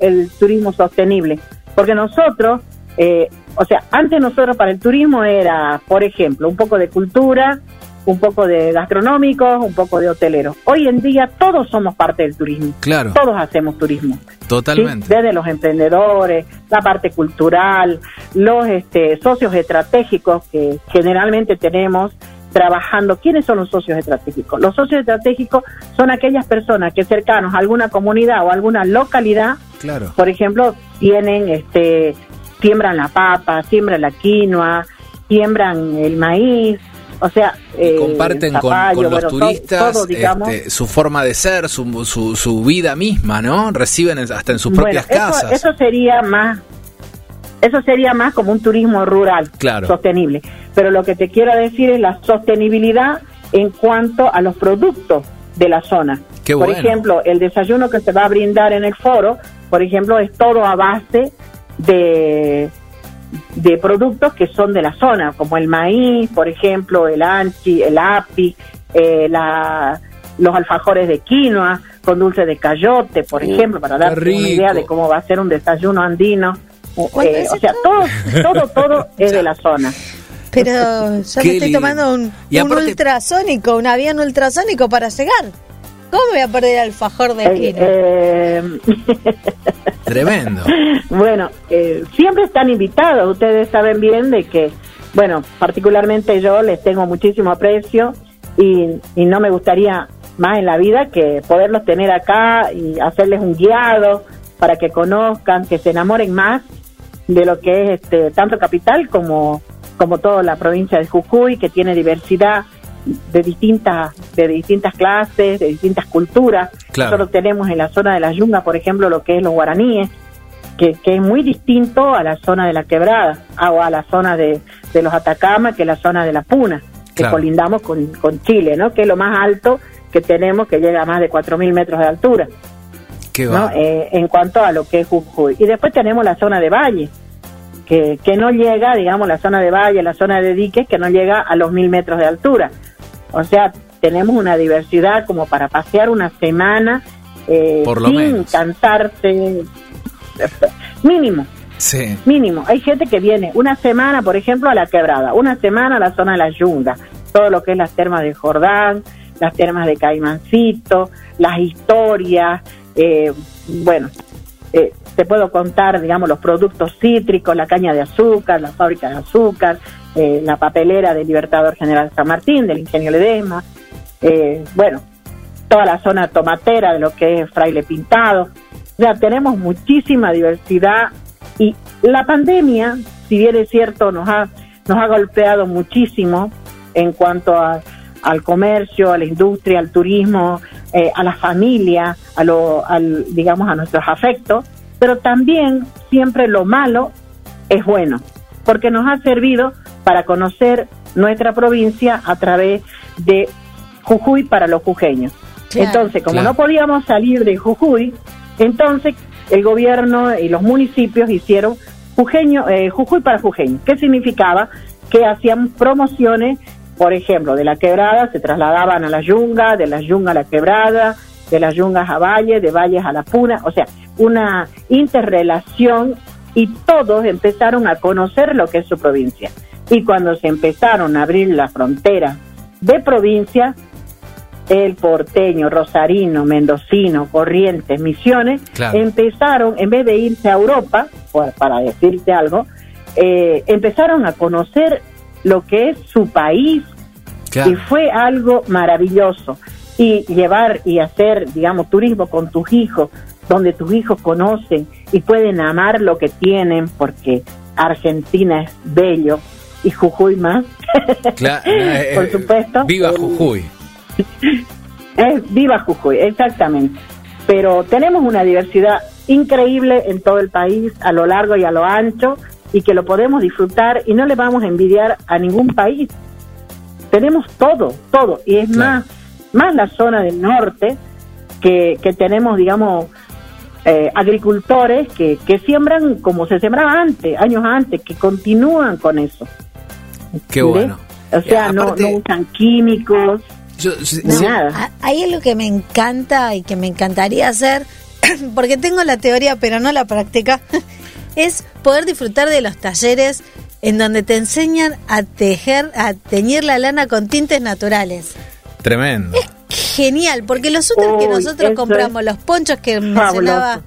el, turismo sostenible? Porque nosotros, eh, o sea, antes nosotros para el turismo era, por ejemplo, un poco de cultura, un poco de gastronómicos, un poco de hoteleros. Hoy en día todos somos parte del turismo.
Claro.
Todos hacemos turismo.
Totalmente.
¿sí? Desde los emprendedores, la parte cultural, los este, socios estratégicos que generalmente tenemos trabajando. ¿Quiénes son los socios estratégicos? Los socios estratégicos son aquellas personas que cercanos a alguna comunidad o alguna localidad,
Claro.
por ejemplo, tienen, este, siembran la papa, siembran la quinoa, siembran el maíz, o sea, eh,
Comparten con,
zapallo,
con los
bueno,
turistas
todo,
este, su forma de ser, su, su, su vida misma, ¿no? Reciben en- hasta en sus propias
eso-
casas.
Eso, sería más, eso sería más como un turismo rural,
Claro.
sostenible. Pero lo que te quiero decir es la sostenibilidad en cuanto a los productos de la zona.
Qué
por
bueno.
ejemplo, el desayuno que se va a brindar en el foro, por ejemplo, es todo a base de de productos que son de la zona, como el maíz, por ejemplo, el anchi, el api, eh, la, los alfajores de quinoa con dulce de cayote, por ejemplo, para darte una idea de cómo va a ser un desayuno andino.
¿Cuánto
Eh, o sea, todo, todo, todo es de la zona.
Pero yo me estoy tomando un,
Y
un
aparte-
ultrasónico, un avión ultrasónico para llegar. ¿Cómo me voy a perder el alfajor de
Eh,
esquina?
eh,
Tremendo.
Bueno, eh, siempre están invitados. Ustedes saben bien de que, bueno, particularmente yo les tengo muchísimo aprecio y, y no me gustaría más en la vida que poderlos tener acá y hacerles un guiado para que conozcan, que se enamoren más de lo que es este tanto capital como como toda la provincia de Jujuy que tiene diversidad de distintas de distintas clases, de distintas culturas.
Claro.
Nosotros tenemos en la zona de la Yunga, por ejemplo, lo que es los guaraníes, que, que es muy distinto a la zona de la Quebrada o a la zona de, de los Atacama, que es la zona de la Puna, que
Claro.
colindamos con, con Chile, ¿no? Que es lo más alto que tenemos, que llega a más de 4.000 metros de altura. Eh, en cuanto a lo que es Jujuy. Y después tenemos la zona de valle, que, que no llega, digamos, la zona de valle, la zona de diques, que no llega a los mil metros de altura. O sea, tenemos una diversidad como para pasear una semana eh,
Por lo
sin
menos.
cansarse. Mínimo,
Sí.
mínimo. Hay gente que viene una semana, por ejemplo, a la quebrada, una semana a la zona de la yunga, todo lo que es las termas de Jordán, las termas de Caimancito, las historias, eh, bueno, eh, te puedo contar, digamos, los productos cítricos, la caña de azúcar, la fábrica de azúcar, eh, la papelera del Libertador General San Martín, del Ingenio Ledesma, eh, bueno, toda la zona tomatera de lo que es Fraile Pintado. Sea, tenemos muchísima diversidad y la pandemia, si bien es cierto, nos ha, nos ha golpeado muchísimo en cuanto al comercio, a la industria, al turismo, eh, a la familia, a lo, al, digamos, a nuestros afectos, pero también siempre lo malo es bueno, porque nos ha servido para conocer nuestra provincia a través de Jujuy para los jujeños.
Claro.
entonces, como
Claro.
no podíamos salir de Jujuy, entonces el gobierno y los municipios hicieron Jujeño, eh, Jujuy para jujeños. ¿Qué significaba? Que hacían promociones, por ejemplo, de la quebrada se trasladaban a la yunga, de la yunga a la quebrada, de las yungas a Valle, de Valles a la Puna, o sea, una interrelación y todos empezaron a conocer lo que es su provincia. Y cuando se empezaron a abrir la frontera de provincia, el porteño, rosarino, mendocino, corrientes, misiones,
Claro.
empezaron, en vez de irse a Europa, para decirte algo, eh, empezaron a conocer lo que es su país,
Claro.
y fue algo maravilloso. Y llevar y hacer, digamos, turismo con tus hijos, donde tus hijos conocen y pueden amar lo que tienen, porque Argentina es bello y Jujuy más.
Cla- eh,
Por
eh,
supuesto.
Viva Jujuy.
Es viva Jujuy, exactamente. Pero tenemos una diversidad increíble en todo el país, a lo largo y a lo ancho, y que lo podemos disfrutar y no le vamos a envidiar a ningún país. Tenemos todo, todo, y es
Claro.
más, más la zona del norte que, que tenemos, digamos, eh, agricultores que, que siembran como se sembraba antes, años antes, que continúan con eso.
Qué
¿Ves?
bueno.
O sea,
Y
no,
aparte-
no usan químicos,
Yo- sí-
No,
sí-
nada.
a- Hay algo que me encanta y que me encantaría hacer, porque tengo la teoría pero no la práctica, es poder disfrutar de los talleres en donde te enseñan a tejer, a teñir la lana con tintes naturales.
Tremendo.
Genial, porque los útiles que nosotros compramos, los ponchos que mencionaba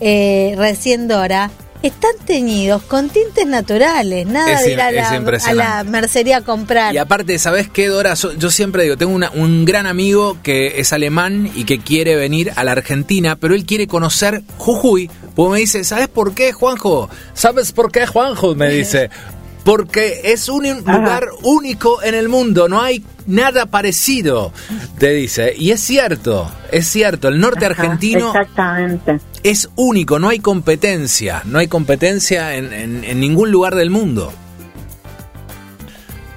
eh, recién Dora, están teñidos con tintes naturales, nada
Es
de ir a la, a
impresionante.
la mercería a comprar.
Y aparte, ¿sabes qué, Dora? Yo siempre digo, tengo una- un gran amigo que es alemán y que quiere venir a la Argentina, pero él quiere conocer Jujuy. Pues me dice, ¿sabes por qué, Juanjo? ¿Sabes por qué, Juanjo? Me dice. Porque es un lugar único en el mundo, no hay nada parecido, te dice. Y es cierto, es cierto, el norte
Ajá,
argentino
Exactamente.
es único, no hay competencia, no hay competencia en, en- en ningún lugar del mundo.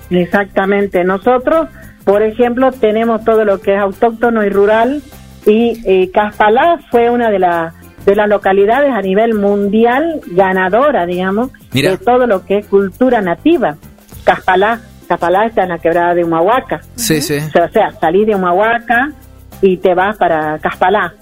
Exactamente. Nosotros, por ejemplo, tenemos todo lo que es autóctono y rural y eh, Caspalá fue una de, las de las localidades a nivel mundial ganadora, digamos,
Mira.
de todo lo que es cultura nativa. Caspalá, Caspalá está en la quebrada de Humahuaca.
Sí, sí.
O sea, o sea, salís de Humahuaca y te vas para Caspalá,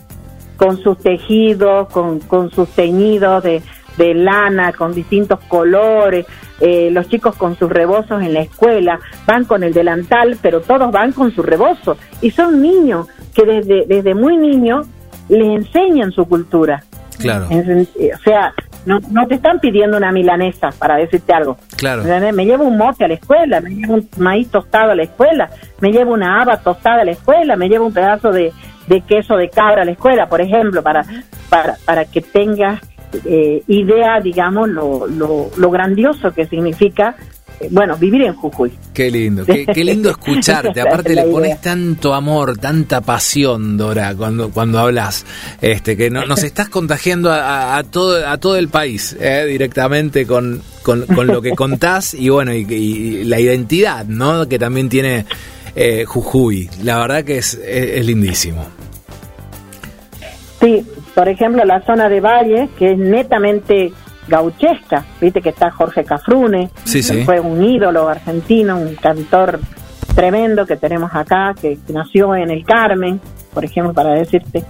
con sus tejidos, con, con sus teñidos de, de lana, con distintos colores, eh, los chicos con sus rebozos en la escuela, van con el delantal, pero todos van con su rebozo. Y son niños que desde, desde muy niños les enseñan su cultura.
Claro,
eh, o sea, no, no te están pidiendo una milanesa para decirte algo.
claro.
Me llevo un mote a la escuela, me llevo un maíz tostado a la escuela, me llevo una haba tostada a la escuela, me llevo un pedazo de, de queso de cabra a la escuela, por ejemplo, para, para, para que tengas eh, idea, digamos, lo, lo, lo grandioso que significa, bueno, vivir en Jujuy.
Qué lindo, qué, qué lindo escucharte. Aparte le pones tanto amor, tanta pasión, Dora, cuando cuando hablas, este, que no- nos estás contagiando a, a- a todo a todo el país eh, directamente con, con, con lo que contás y bueno y, y la identidad, ¿no? Que también tiene eh, Jujuy. La verdad que es, es, es lindísimo.
Sí, por ejemplo, la zona de Valle, que es netamente gauchesca, viste que está Jorge Cafrune,
Sí, sí.
que fue un ídolo argentino, un cantor tremendo que tenemos acá, que, que nació en el Carmen, por ejemplo, para decirte.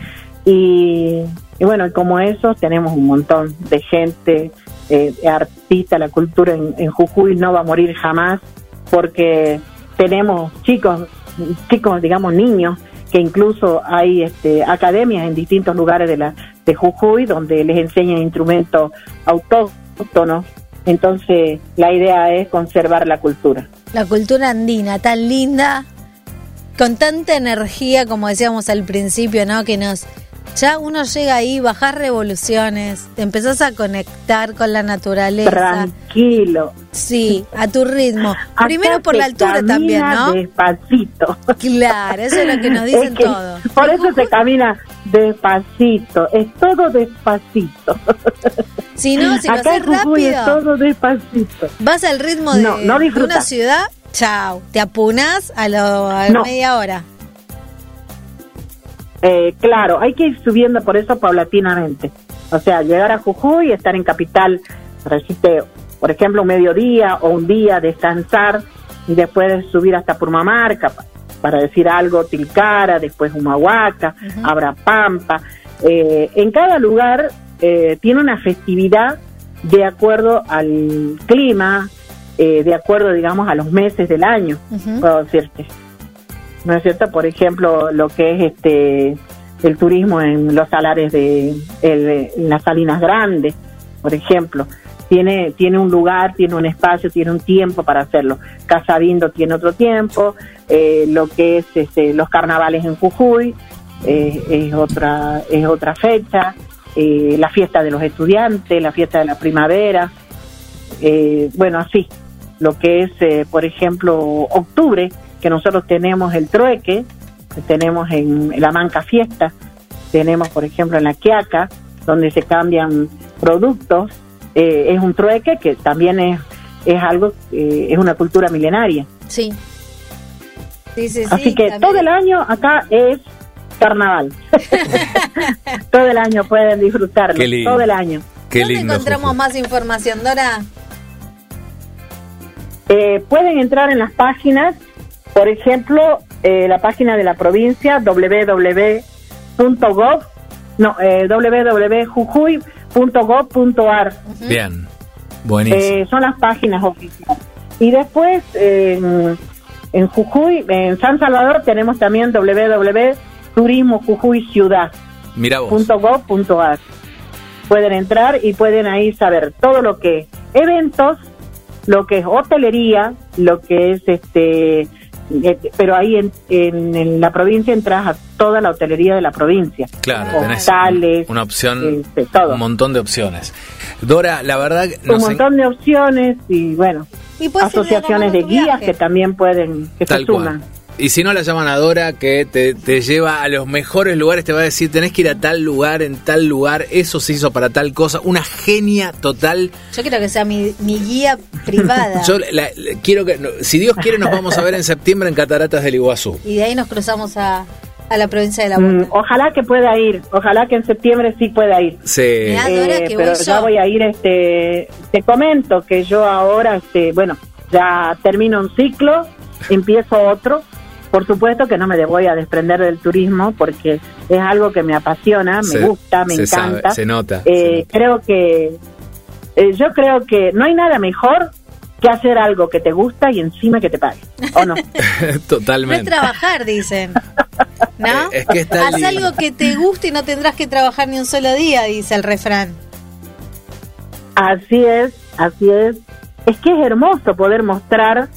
Y, y bueno, y como eso tenemos un montón de gente, eh, artista, la cultura en, en Jujuy no va a morir jamás, porque tenemos chicos, chicos, digamos, niños, que incluso hay este, academias en distintos lugares de, la, de Jujuy donde les enseñan instrumentos autóctonos. Entonces, la idea es conservar la cultura.
La cultura andina, tan linda, con tanta energía, como decíamos al principio, ¿no? Que nos. Ya uno llega ahí, bajás revoluciones, te empezás a conectar con la naturaleza.
Tranquilo.
Sí, a tu ritmo.
Acá
Primero por la altura también, ¿no?
Despacito.
Claro, eso es lo que nos dicen
Es que
todos.
Por eso se camina despacito, es todo despacito.
Si no, si lo
Acá
haces
en Jujuy es
rápido,
todo despacito.
vas al ritmo de,
No, no
de
disfrutas.
una ciudad Chao. ¿Te apunas a, lo, a la
No.
media hora?
Eh, claro, hay que ir subiendo por eso paulatinamente. O sea, llegar a Jujuy, estar en capital, resiste, por ejemplo, un mediodía o un día, descansar y después subir hasta Purmamarca, pa- para decir algo, Tilcara, después Humahuaca, Abrapampa. Eh, en cada lugar eh, tiene una festividad de acuerdo al clima, eh, de acuerdo, digamos, a los meses del año, puedo decirte. ¿No es cierto? Por ejemplo, lo que es este el turismo en los salares de en las Salinas Grandes, por ejemplo, tiene tiene un lugar, tiene un espacio, tiene un tiempo para hacerlo. Casabindo tiene otro tiempo, eh, lo que es este, los carnavales en Jujuy eh, es otra es otra fecha, eh, la fiesta de los estudiantes, la fiesta de la primavera, eh, bueno, así, lo que es, eh, por ejemplo, octubre, que nosotros tenemos el trueque, que tenemos en la Manca Fiesta, tenemos, por ejemplo, en la Quiaca, donde se cambian productos, eh, es un trueque que también es, es algo, eh, es una cultura milenaria.
Sí. Sí, sí, sí.
Así que
también.
todo el año acá es carnaval. todo el año pueden disfrutarlo,
Qué lindo.
todo el año.
Qué
¿Dónde
lindo.
encontramos más información, Dora?
Eh, pueden entrar en las páginas, por ejemplo, eh, la página de la provincia www.gov, no, eh, www.jujuy.gov.ar.
Bien. Buenísimo.
Eh, son las páginas oficiales. Y después en, en Jujuy, en San Salvador tenemos también www.turismojujuyciudad.gov.ar.
Mira vos.
Pueden entrar y pueden ahí saber todo lo que eventos, lo que es hotelería, lo que es este, pero ahí en, en, en la provincia entras a toda la hotelería de la provincia.
Claro, tenés
Hostales,
una opción,
este, todo.
un montón de opciones. Dora, la verdad,
un
nos en-
montón de opciones y bueno,
Y
asociaciones de guías que también pueden, que se
cual. Y si no la llaman a Dora, que te, te lleva a los mejores lugares, te va a decir, tenés que ir a tal lugar, en tal lugar, eso se hizo para tal cosa. Una genia total.
Yo quiero que sea mi, mi guía privada.
Yo la- la- quiero que, no, si Dios quiere, nos vamos a ver en septiembre en Cataratas del Iguazú.
Y de ahí nos cruzamos a, a la provincia de la
Mm,
Bota.
ojalá que pueda ir, ojalá que en septiembre sí pueda ir.
Sí.
Mirá, Dora,
Eh,
que
pero
voy
ya
yo.
voy a ir, este, te comento que yo ahora, este, bueno, ya termino un ciclo, empiezo otro. Por supuesto que no me voy a desprender del turismo porque es algo que me apasiona,
Se-
me gusta, me
se sabe,
encanta.
se nota,
Eh,
se nota.
Creo que, eh, yo creo que no hay nada mejor que hacer algo que te gusta y encima que te pague, ¿o no?
No es
Totalmente.
trabajar, dicen. ¿No?
Eh, es que está
Haz
lindo.
algo que te guste y no tendrás que trabajar ni un solo día, dice el refrán.
Así es, así es. Es que es hermoso poder mostrar,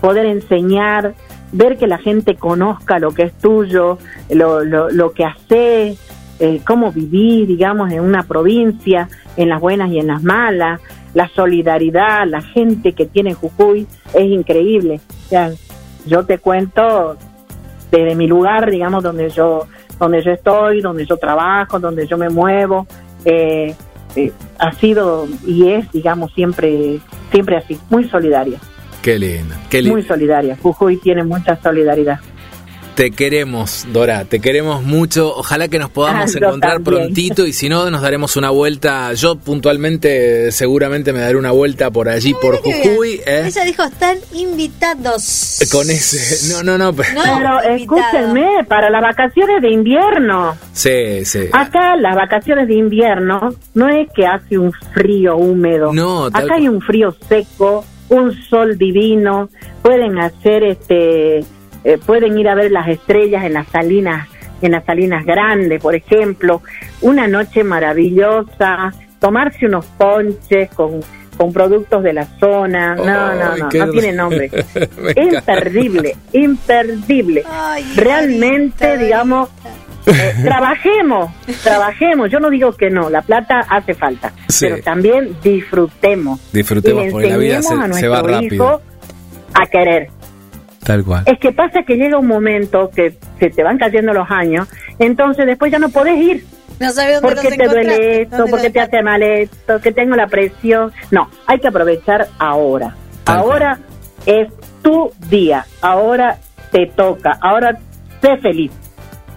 poder enseñar, ver que la gente conozca lo que es tuyo, lo, lo, lo que haces, eh, cómo vivir, digamos, en una provincia, en las buenas y en las malas, la solidaridad, la gente que tiene Jujuy es increíble. O sea, yo te cuento desde mi lugar, digamos, donde yo, donde yo estoy, donde yo trabajo, donde yo me muevo, eh, eh, ha sido y es, digamos, siempre, siempre así, muy solidaria,
Qué lindo, qué lindo.
muy solidaria. Jujuy tiene mucha solidaridad.
Te queremos, Dora, te queremos mucho. Ojalá que nos podamos
Ah,
encontrar
también.
prontito y si no, nos daremos una vuelta. Yo puntualmente, seguramente me daré una vuelta por allí, por. Jujuy. ¿eh?
Ella dijo, están invitados.
Con ese. No, no, no. pero-
No,
Pero escúchenme, para las vacaciones de invierno,
Sí, sí.
acá las vacaciones de invierno no es que hace un frío húmedo,
No,
acá hay un frío seco, un sol divino, pueden hacer este, eh, pueden ir a ver las estrellas en las salinas, en las salinas grandes, por ejemplo, una noche maravillosa, tomarse unos ponches con con productos de la zona, no, no, no,
qué-
no tiene nombre. Imperdible, imperdible.
Ay,
Realmente, digamos, eh, trabajemos, trabajemos. Yo no digo que no, la plata hace falta,
Sí.
pero también disfrutemos.
Disfrutemos,
y
porque la vida
enseñemos a
se, se va
nuestro
rápido.
hijo a querer.
Tal cual.
Es que pasa que llega un momento que se te van cayendo los años, entonces después ya no podés ir.
No sabe dónde
¿Por qué
los
te duele esto?
dónde
¿Por qué
los
te hace mal esto? ¿Que tengo la presión? No, hay que aprovechar ahora.
Tal
ahora es tu día, ahora te toca, ahora sé feliz.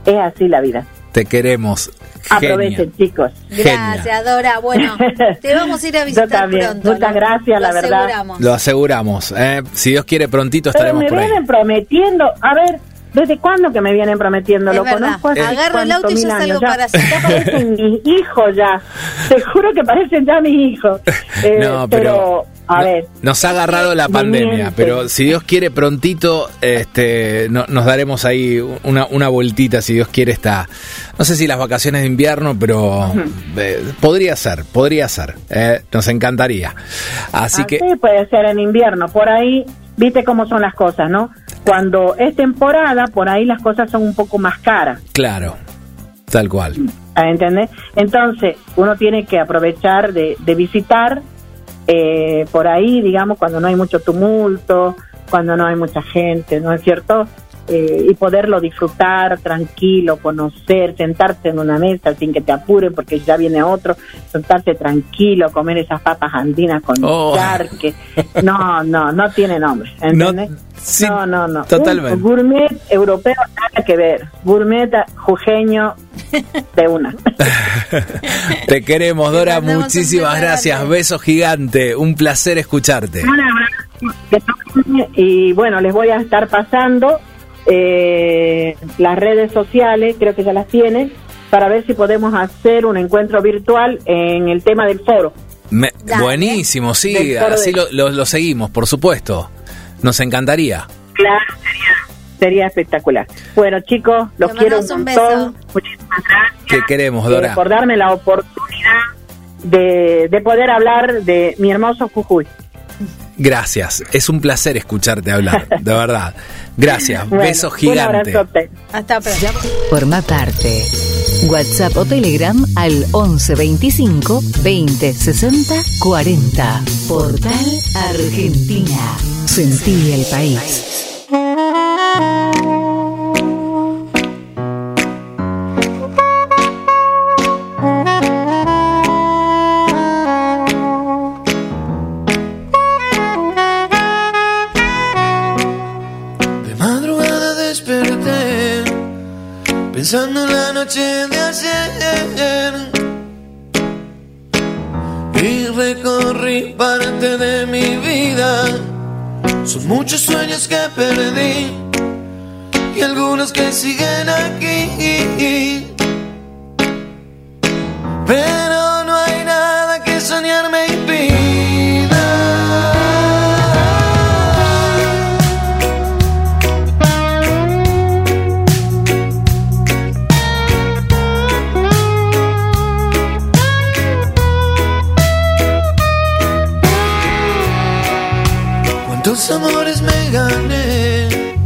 Es así la vida.
Te queremos.
Aprovechen,
Genia.
chicos.
Gracias, Dora. Bueno, te vamos a ir a
Yo
visitar
también.
pronto.
Muchas
lo-
gracias,
lo
la verdad.
aseguramos.
Lo aseguramos. ¿eh? Si Dios quiere, prontito
Pero
estaremos
me
por ahí.
vienen prometiendo, a ver, ¿desde cuándo que me vienen prometiendo?
Es
Lo
verdad.
conozco hace
Agarro el auto y ya
años,
salgo para allá.
ya parecen mis hijos ya. Te juro que parecen ya mis hijos. Eh,
No, pero,
a
no-
ver,
nos ha agarrado la pandemia, pero si Dios quiere prontito, este, no- nos daremos ahí una, una vueltita, si Dios quiere está, no sé si las vacaciones de invierno, pero eh, podría ser, podría ser, eh, nos encantaría. Así que,
puede ser en invierno. Por ahí, viste cómo son las cosas, ¿no? Cuando es temporada, por ahí las cosas son un poco más caras.
claro, tal cual.
¿entendés? Entonces, uno tiene que aprovechar de, de visitar eh, por ahí, digamos, cuando no hay mucho tumulto, cuando no hay mucha gente, ¿no es cierto? Eh, y poderlo disfrutar tranquilo, conocer, sentarse en una mesa sin que te apuren porque ya viene otro, sentarse tranquilo, comer esas papas andinas con
Oh.
charque. No, no, no tiene nombre, ¿entendés?
No, sí,
no, no, no.
totalmente.
Un gourmet europeo nada que ver. Gourmet jujeño de una.
Te queremos, Dora, muchísimas gracias,
grande.
beso gigante, un placer escucharte.
Un abrazo. Y bueno, les voy a estar pasando eh, las redes sociales, creo que ya las tienen, para ver si podemos hacer un encuentro virtual en el tema del foro.
Me- buenísimo, sí, así
de-
lo, lo- lo seguimos, por supuesto. Nos encantaría.
Claro, sería, sería espectacular. Bueno, chicos, los
Te
quiero un
un
montón.
beso.
Muchísimas gracias.
Te queremos,
eh,
Dora.
por darme la oportunidad de, de poder hablar de mi hermoso Jujuy.
Gracias, es un placer escucharte hablar, de verdad. Gracias,
Bueno,
beso
Un
gigante.
abrazote.
Hasta pronto.
Forma parte. WhatsApp o Telegram al 11 25 20 60 40. Portal Argentina. Sentí el país.
Pensando en la noche de ayer y recorrí parte de mi vida. Son muchos sueños que perdí y algunos que siguen aquí. Pero no hay nada que soñar Amores me gané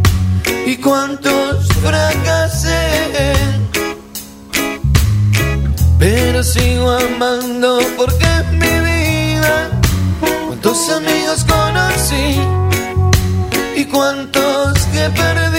y cuántos fracasé. Pero sigo amando porque es mi vida. Cuántos amigos conocí y cuántos que perdí.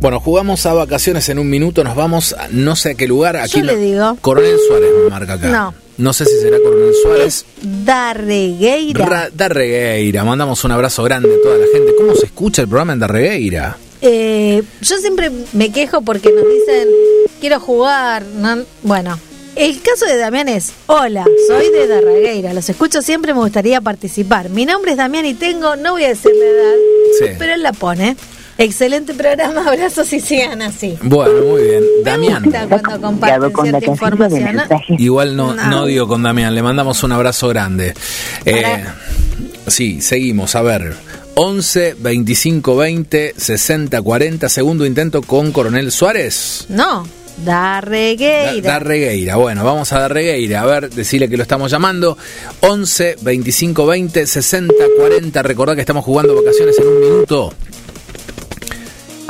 Bueno, jugamos a vacaciones en un minuto, nos vamos a no sé a qué lugar. Aquí
Yo le digo.
Coronel Suárez me marca acá.
No.
No sé si será Coronel Suárez.
Darregueira.
Ra- Darregueira, mandamos un abrazo grande a toda la gente. ¿Cómo se escucha el programa en Darregueira?
Eh, yo siempre me quejo porque nos dicen, quiero jugar. no- Bueno, el caso de Damián es, hola, soy de Darregueira, los escucho siempre, me gustaría participar. Mi nombre es Damián y tengo, no voy a decir la edad,
Sí.
pero él la pone. Excelente programa, abrazos y sigan así.
Bueno, muy bien. Damián.
cuando comparten cierta información.
Igual no,
No.
no digo con Damián, le mandamos un abrazo grande. Eh, sí, seguimos, a ver. 11 25 20 60 40, segundo intento con Coronel Suárez.
No,
Da-
Darregueira.
Darregueira, bueno, vamos a Darregueira, a ver, decirle que lo estamos llamando. 11 25 20 60 40, recordá que estamos jugando vacaciones en un minuto.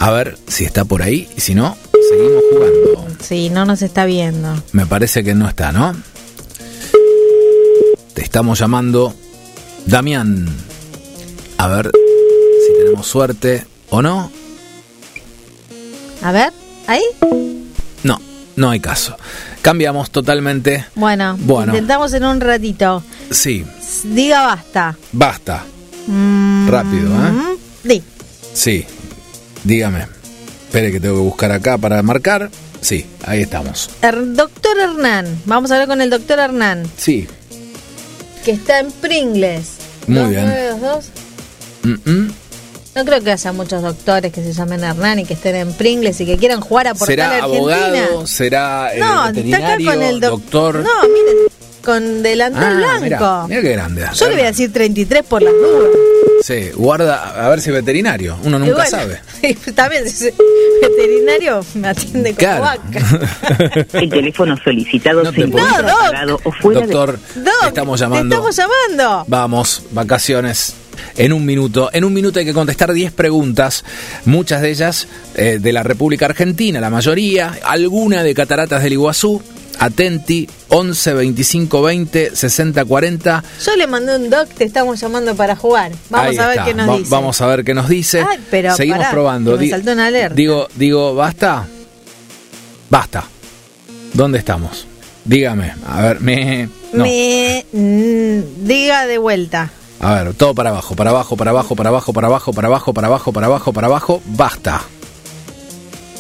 A ver si está por ahí, y si no, seguimos jugando.
Sí, no nos está viendo.
Me parece que no está, ¿no? Te estamos llamando Damián. A ver si tenemos suerte o no.
A ver, ahí.
No, no hay caso. Cambiamos totalmente.
Bueno,
Bueno.
intentamos en un ratito.
Sí,
Diga basta.
basta.
Mm,
Rápido, ¿eh?
Di.
Sí, dígame. Espere que tengo que buscar acá para marcar. Sí, ahí estamos.
Er- doctor Hernán. Vamos a hablar con el doctor Hernán,
Sí.
que está en Pringles.
Muy bien. Mm, mm.
No creo que haya muchos doctores que se llamen Hernán y que estén en Pringles y que quieran jugar a Portal
¿Será
Argentina.
abogado? ¿Será eh,
no, está acá
veterinario?
con el doc-
doctor?
No, mire, con delantal
Ah,
blanco.
Mira, qué grande.
Yo le voy a decir 33 por las dudas.
Sí, guarda, a ver si es veterinario. Uno nunca
bueno,
sabe.
También, si veterinario me atiende como
Claro.
vaca.
El teléfono solicitado
No
se encuentra.
No,
apagado o fuera de...
Doctor,
Doc,
te estamos
te
llamando.
estamos llamando.
Vamos, vacaciones. En un minuto. En un minuto hay que contestar 10 preguntas, muchas de ellas eh, de la República Argentina, la mayoría, alguna de Cataratas del Iguazú. Atenti, 11 25 20 60 40.
Yo le mandé un doc, te estamos llamando para jugar. Vamos
Ahí
a ver
está.
qué nos
Va-
dice.
Vamos a ver qué nos dice.
Ay, pero
Seguimos
pará,
probando.
me saltó una alerta.
Digo, digo, ¿basta? Basta. ¿Dónde estamos? Dígame. A ver, me. No.
Me mm, diga de vuelta.
A ver, todo para abajo, para abajo, para abajo, para abajo, para abajo, para abajo, para abajo, para abajo, para abajo. Basta.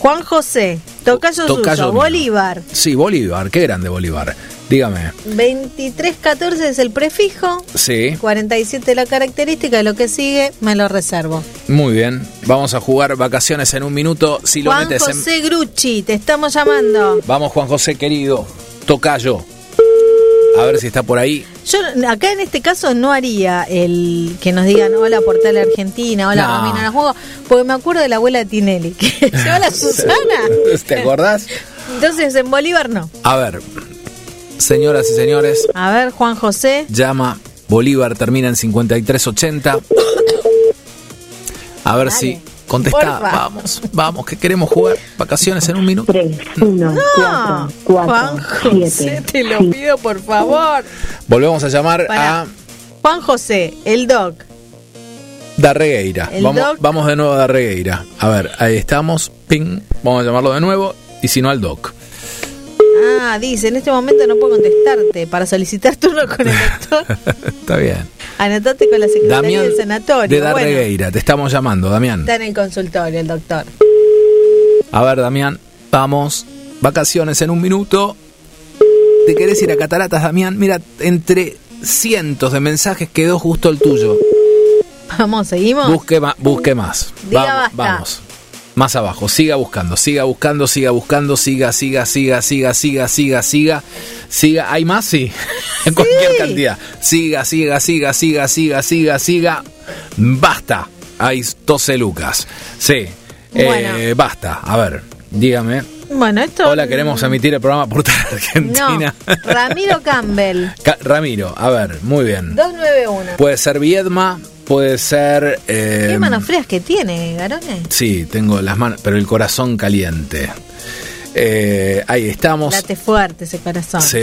Juan José, tocayo,
Tocayo
suyo. Bolívar.
Sí, Bolívar. Qué grande Bolívar. Dígame.
2314 es el prefijo,
Sí,
47 la característica y lo que sigue me lo reservo.
muy bien. Vamos a jugar vacaciones en un minuto. Si lo
Juan
metes en.
José Grucci, te estamos llamando.
Vamos, Juan José, querido. Tocayo. A ver si está por ahí.
Yo acá en este caso no haría el que nos digan hola Portal Argentina, hola
No.
Romina juego, porque me acuerdo de la abuela de Tinelli, que se llama la Susana.
¿Te acordás?
Entonces en Bolívar no.
A ver, señoras y señores,
A ver, Juan José.
llama Bolívar, termina en 5380. A ver si contesta.
porfa.
Vamos, vamos, que queremos jugar vacaciones en un minuto.
3, 1,
No,
4,
Juan
4,
José,
7,
te lo pido por favor.
Volvemos a llamar a
Juan José, el doc.
Darregueira. Vamos,
doc.
vamos de nuevo a Darregueira. A ver, ahí estamos. Ping. Vamos a llamarlo de nuevo. Y si no, al doc.
Ah, dice, en este momento no puedo contestarte. Para solicitar turno con el doctor,
Está bien.
anotate con la secretaria
Damián
del sanatorio.
de
Bueno,
Darregueira. Te estamos llamando, Damián.
está en el consultorio el doctor.
A ver, Damián, vamos. Vacaciones en un minuto. ¿Te querés ir a Cataratas, Damián? Mira, entre cientos de mensajes quedó justo el tuyo.
Vamos, seguimos.
Busque, busque más.
Diga
vamos,
basta.
vamos. Más abajo. Siga buscando, siga buscando, siga buscando, siga, siga, siga, siga, siga, siga, siga. Siga. ¿Hay más? Sí. en cualquier cantidad. Siga, siga, siga, siga, siga, siga, siga. Basta. Hay 12 lucas. Sí. Eh, basta. A ver, dígame.
Bueno, esto.
Hola, queremos emitir el programa por
No,
Argentina.
Ramiro Campbell,
Ca- Ramiro, a ver, muy bien.
291.
Puede ser Viedma, puede ser. eh,
¿Qué manos frías que tiene, Garone?
Sí, tengo las manos, pero el corazón caliente. Eh, ahí estamos.
Late fuerte ese corazón.
Sí.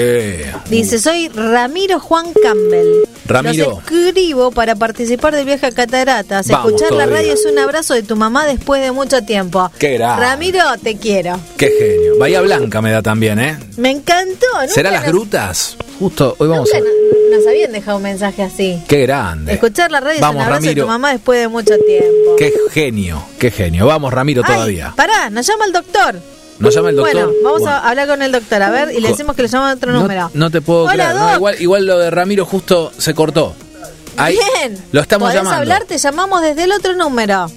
Dice, soy Ramiro Juan Campbell.
Ramiro.
Los escribo para participar del viaje a Cataratas.
Vamos
Escuchar la radio es un abrazo de tu mamá después de mucho tiempo.
Qué grande.
Ramiro, te quiero.
Qué genio. Bahía Blanca me da también, ¿eh?
Me encantó.
¿Será las
nos-
grutas? Justo hoy vamos
Nunca
a...
no- nos habían dejado un mensaje así.
Qué grande.
Escuchar la radio es un abrazo de tu mamá después de mucho tiempo.
Qué genio, qué genio. Vamos, Ramiro,
Ay,
todavía.
pará, nos llama el doctor.
¿Nos llama el doctor?
Bueno, vamos
Bueno.
a hablar con el doctor, a ver, y le decimos que le llamamos a otro
No-
número.
No, te puedo
Hola,
creer. No, igual, igual lo de Ramiro justo se cortó. Ahí
Bien.
lo estamos
¿Podés
llamando.
hablar? Te llamamos desde el otro número.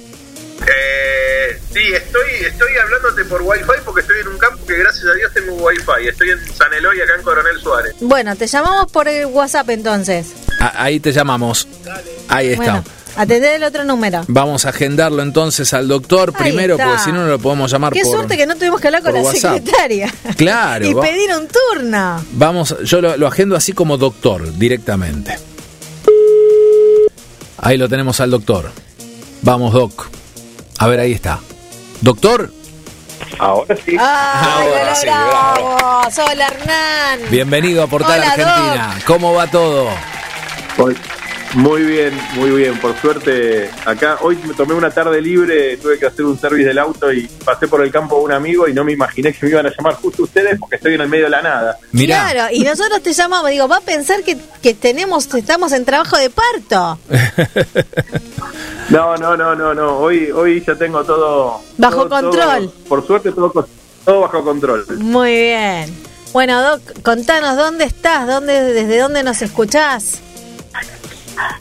Eh, sí, estoy, estoy hablándote por Wi-Fi porque estoy en un campo que gracias a Dios tengo Wi-Fi. Estoy en San Eloy, acá en Coronel Suárez.
Bueno, te llamamos por el WhatsApp entonces.
Ah, Ahí te llamamos. Ahí está.
Bueno, atender el otro número.
Vamos a agendarlo entonces al doctor
Ahí
primero,
está.
porque si no, no lo podemos llamar
Qué
por...
suerte que no tuvimos que hablar con la
WhatsApp.
secretaria.
Claro,
y
va-
pedir un turno.
Vamos, yo lo, lo agendo así como doctor, directamente. Ahí lo tenemos al doctor. Vamos, doc. A ver, ahí está. Doctor,
Ahora sí.
¡Ay,
Ahora sí,
logramos! Hola, Hernán.
bienvenido a Portal
Hola,
Argentina. ¿Cómo va todo?
Hoy- Muy bien, muy bien. Por suerte, acá hoy me tomé una tarde libre, tuve que hacer un service del auto y pasé por el campo de un amigo y no me imaginé que me iban a llamar justo ustedes porque estoy en el medio de la nada.
Mirá,
Claro, y nosotros te llamamos, digo, va a pensar que, que tenemos, estamos en trabajo de parto.
No, no, no, no, no. Hoy, hoy ya tengo todo
Bajo
todo-
control.
todo- por suerte todo, todo bajo control.
Muy bien. Bueno, Doc, contanos, ¿dónde estás? ¿Dónde, ¿Desde dónde nos escuchás?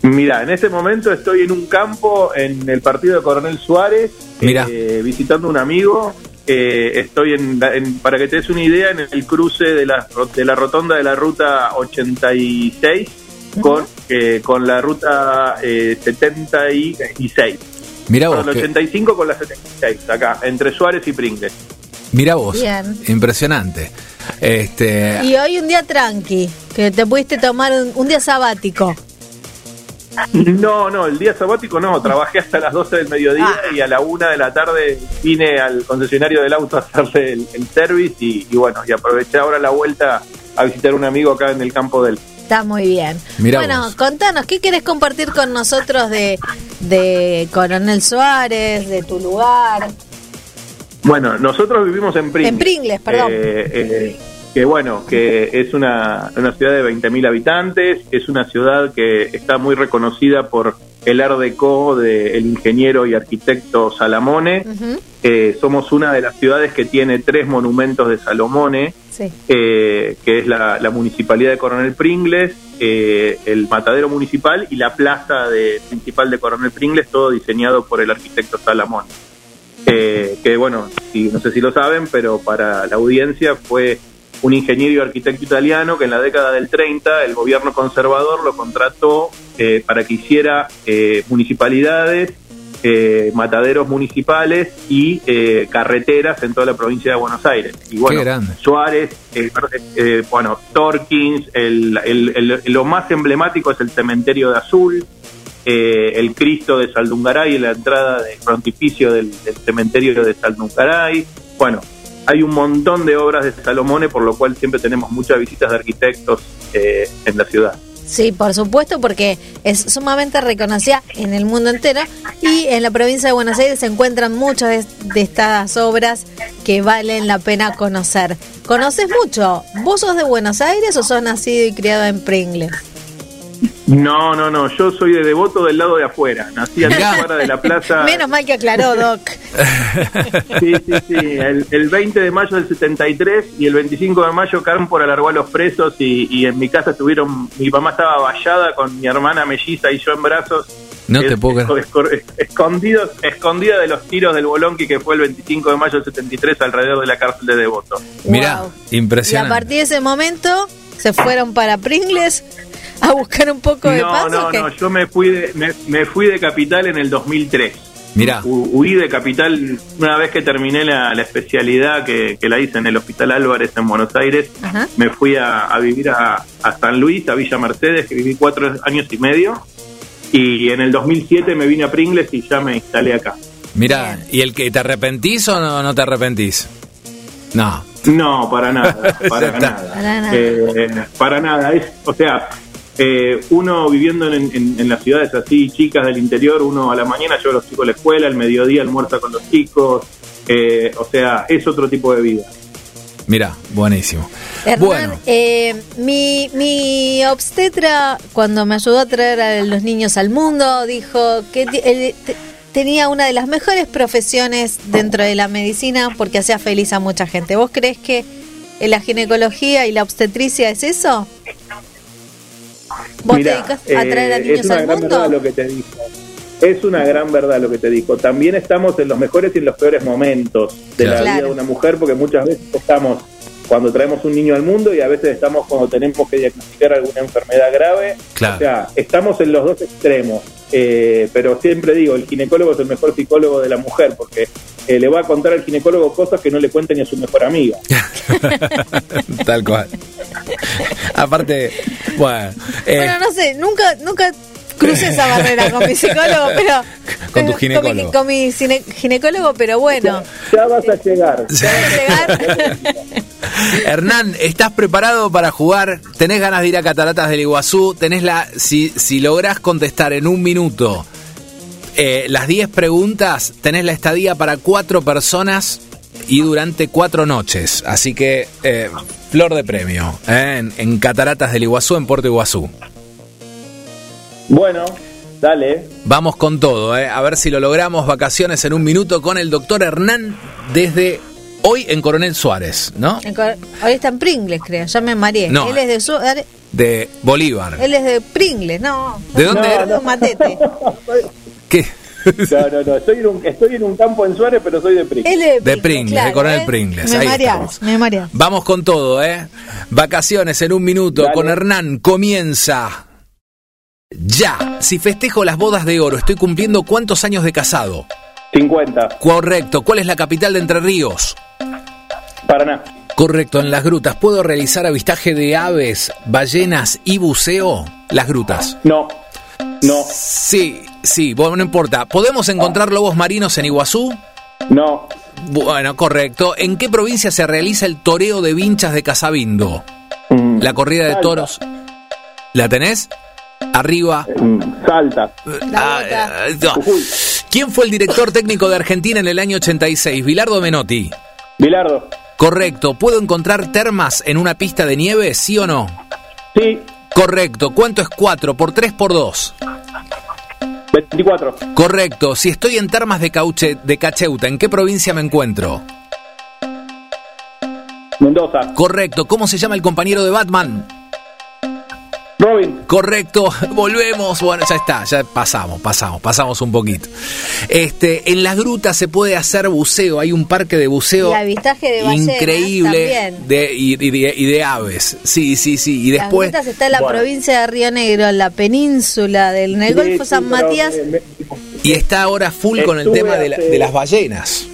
Mira, en este momento estoy en un campo en el partido de Coronel Suárez,
Mirá.
eh, visitando a un amigo. Eh, estoy en, la- en- para que te des una idea, en el cruce de la, de la rotonda de la ruta 86 con, eh, con la ruta eh, 76.
mirá
Con
vos,
el
que-
85 con la 76, acá, entre Suárez y Pringles.
mirá vos.
Bien.
Impresionante. Este,
Y hoy un día tranqui, que te pudiste tomar un, un día sabático.
No, no, el día sabático no, trabajé hasta las 12 del mediodía
Ah.
y a la 1 de la tarde vine al concesionario del auto a hacerle el, el service y, y bueno, y aproveché ahora la vuelta a visitar a un amigo acá en el campo del...
Está muy bien.
Mirá
bueno,
vos.
contanos, ¿qué querés compartir con nosotros de, de Coronel Suárez, de tu lugar?
Bueno, nosotros vivimos en Pringles.
En Pringles, perdón.
Eh, eh, que bueno, que es una, una ciudad de 20.000 habitantes, es una ciudad que está muy reconocida por el Art Deco del ingeniero y arquitecto Salamone. Eh, somos una de las ciudades que tiene tres monumentos de Salomone,
Sí.
eh, que es la, la municipalidad de Coronel Pringles, eh, el matadero municipal y la plaza de, principal de Coronel Pringles, todo diseñado por el arquitecto Salamone. Eh, que bueno, si, no sé si lo saben, pero para la audiencia fue un ingeniero y arquitecto italiano que en la década del 30 el gobierno conservador lo contrató eh, para que hiciera eh, municipalidades, eh, mataderos municipales y eh, carreteras en toda la provincia de Buenos Aires. Y bueno,
Qué grande.
Suárez, eh, eh, bueno, Torkins, el, el- el- lo más emblemático es el cementerio de Azul, eh, el Cristo de Saldungaray la entrada del frontificio del, del cementerio de Saldungaray. Bueno, hay un montón de obras de Salomone, por lo cual siempre tenemos muchas visitas de arquitectos eh, en la ciudad.
Sí, por supuesto, porque es sumamente reconocida en el mundo entero y en la provincia de Buenos Aires se encuentran muchas de, estas obras que valen la pena conocer. ¿Conoces mucho? ¿Vos sos de Buenos Aires o sos nacido y criado en Pringles?
No, no, no, yo soy de devoto del lado de afuera. Nací a la cuadra de la plaza.
Menos mal que aclaró, Doc.
Sí, sí, sí. El, el 20 de mayo del 73 y el 25 de mayo Cámpora alargó a los presos y, y en mi casa estuvieron, mi mamá estaba vallada con mi hermana melliza y yo en brazos.
No te
Es-
puedo creer.
escor- es- escondidos, escondida de los tiros del Bolonqui que fue el 25 de mayo del 73 alrededor de la cárcel de Devoto.
Mirá,
Wow. Y a
impresionante.
partir de ese momento se fueron para Pringles a buscar un poco de
No,
paz.
no,
¿o qué?
no, yo me fui de, me, me fui de Capital en el 2003.
Mirá,
Hu- Huí de Capital una vez que terminé la, la especialidad que, que la hice en el Hospital Álvarez en Buenos Aires.
Ajá.
Me fui a, a vivir a, a San Luis, a Villa Mercedes, que viví cuatro años y medio. Y en el 2007 me vine a Pringles y ya me instalé acá.
mirá. ¿Y el que te arrepentís o no, no te arrepentís? No.
No, para nada, para nada.
Para nada.
Eh, para nada. Es, o sea, eh, uno viviendo en, en- en las ciudades así, chicas del interior, uno a la mañana lleva a los chicos a la escuela, al mediodía almuerza con los chicos. eh, o sea, es otro tipo de vida.
Mira, buenísimo.
Hernán,
Bueno,
eh, mi, mi obstetra, cuando me ayudó a traer a los niños al mundo, dijo que tenía una de las mejores profesiones dentro de la medicina porque hacía feliz a mucha gente. ¿Vos crees que la ginecología y la obstetricia es eso? ¿Vos
Mirá,
te dedicas a traer a
eh,
niños
es una
al
gran
mundo?
verdad lo que te dijo. Es una gran verdad lo que te dijo. También estamos en los mejores y en los peores momentos de la vida de una mujer, porque muchas veces estamos cuando traemos un niño al mundo y a veces estamos cuando tenemos que diagnosticar alguna enfermedad grave.
Claro.
O sea, estamos en los dos extremos. Eh, pero siempre digo, el ginecólogo es el mejor psicólogo de la mujer, porque eh, le va a contar al ginecólogo cosas que no le cuenta ni a su mejor amiga.
tal cual. Aparte, bueno, eh,
Bueno, no sé, nunca, nunca crucé esa barrera con mi psicólogo, pero...
Con tu ginecólogo.
Con mi, cine- ginecólogo, pero bueno.
Ya vas a llegar.
Llegar-
Hernán, ¿estás preparado para jugar? ¿Tenés ganas de ir a Cataratas del Iguazú? ¿Tenés la, si, si lográs contestar en un minuto eh, las 10 preguntas, tenés la estadía para cuatro personas y durante cuatro noches. Así que, eh, flor de premio eh, en, en Cataratas del Iguazú, en Puerto Iguazú.
Bueno, dale.
Vamos con todo, eh, a ver si lo logramos. Vacaciones en un minuto con el doctor Hernán desde hoy en Coronel Suárez, ¿no?
Hoy está en Pringles, creo. Ya me mareé.
No.
Él es de su-
De Bolívar.
él es de Pringles, no.
¿De dónde
no,
era?
no, Matete.
¿Qué?
No, no, no. Estoy en un, estoy en un campo en Suárez, pero soy de Pringles.
De Pringles, de Coronel Pringles,
Me
estamos.
me mareás.
Vamos con todo, ¿eh? Vacaciones en un minuto
Dale.
con Hernán. Comienza. Ya. Si festejo las bodas de oro, estoy cumpliendo cuántos años de casado.
50.
Correcto. ¿Cuál es la capital de Entre Ríos?
Paraná.
Correcto. En las grutas, ¿puedo realizar avistaje de aves, ballenas y buceo? Las grutas.
No. No.
Sí, sí, bueno, no importa. ¿Podemos encontrar lobos marinos en Iguazú?
No.
Bueno, correcto. ¿En qué provincia se realiza el toreo de vinchas de Casabindo?
Mm,
La corrida de
Salta.
toros. ¿La tenés? Arriba.
Mm, Salta.
Ah, eh, no. ¿Quién fue el director técnico de Argentina en el año 86? Bilardo Menotti.
Bilardo.
Correcto. ¿Puedo encontrar termas en una pista de nieve? ¿Sí o no?
Sí.
Correcto. ¿Cuánto es 4 por 3 por 2?
24.
Correcto. Si estoy en termas de, Cauche, de Cacheuta, ¿en qué provincia me encuentro?
Mendoza.
Correcto. ¿Cómo se llama el compañero de Batman?
Robin.
Correcto, volvemos. Bueno, ya está, ya pasamos, pasamos, pasamos un poquito. Este, en las grutas se puede hacer buceo, hay un parque de buceo
Y avistaje de ballenas
increíble de, y, y de, y de aves. Sí, sí, sí. Y
Las
después.
grutas está en la
Bueno.
provincia de Río Negro, en la península del en el
Sí,
Golfo
sí,
San Matías.
me-
Y está ahora full con el tema de, la- de las ballenas.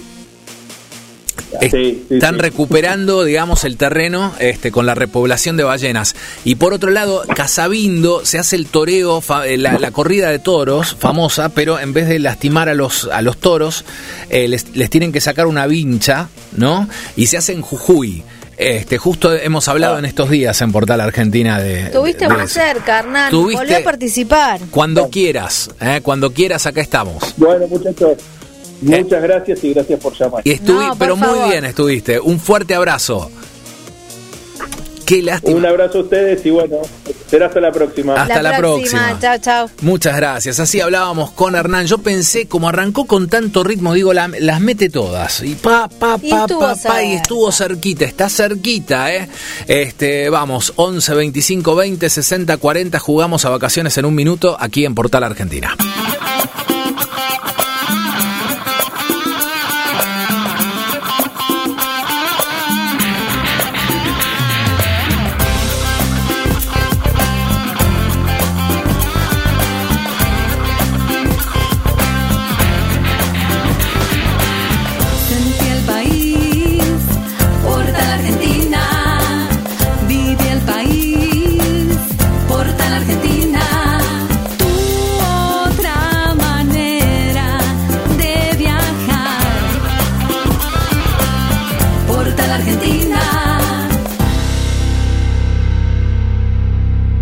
Sí, sí,
Están
sí.
recuperando, digamos, el terreno este, con la repoblación de ballenas. Y por otro lado, Casabindo se hace el toreo, fa- eh, la, la corrida de toros, famosa, pero en vez de lastimar a los, a los toros, eh, les, les tienen que sacar una vincha, ¿no? Y se hace en Jujuy. Este, justo hemos hablado en estos días en Portal Argentina de.
Estuviste
de
muy cerca, Hernán.
Tuviste-
Volví a participar.
Cuando quieras, ¿eh? cuando quieras, acá estamos.
Bueno, muchachos. Muchas gracias y gracias por llamar.
Y estuvi-
No, por
pero muy bien estuviste. Un fuerte abrazo. Qué lástima.
Un abrazo a ustedes y bueno, será hasta la próxima.
Hasta la próxima.
Chao, chao.
Muchas gracias. Así hablábamos con Hernán. Yo pensé, como arrancó con tanto ritmo, digo, la- las mete todas. Y pa, pa,
Y
pa,
estuvo
pa, y estuvo cerquita. Está cerquita, ¿eh? Este, vamos, 11, 25, 20, 60, 40. Jugamos a vacaciones en un minuto aquí en Portal Argentina.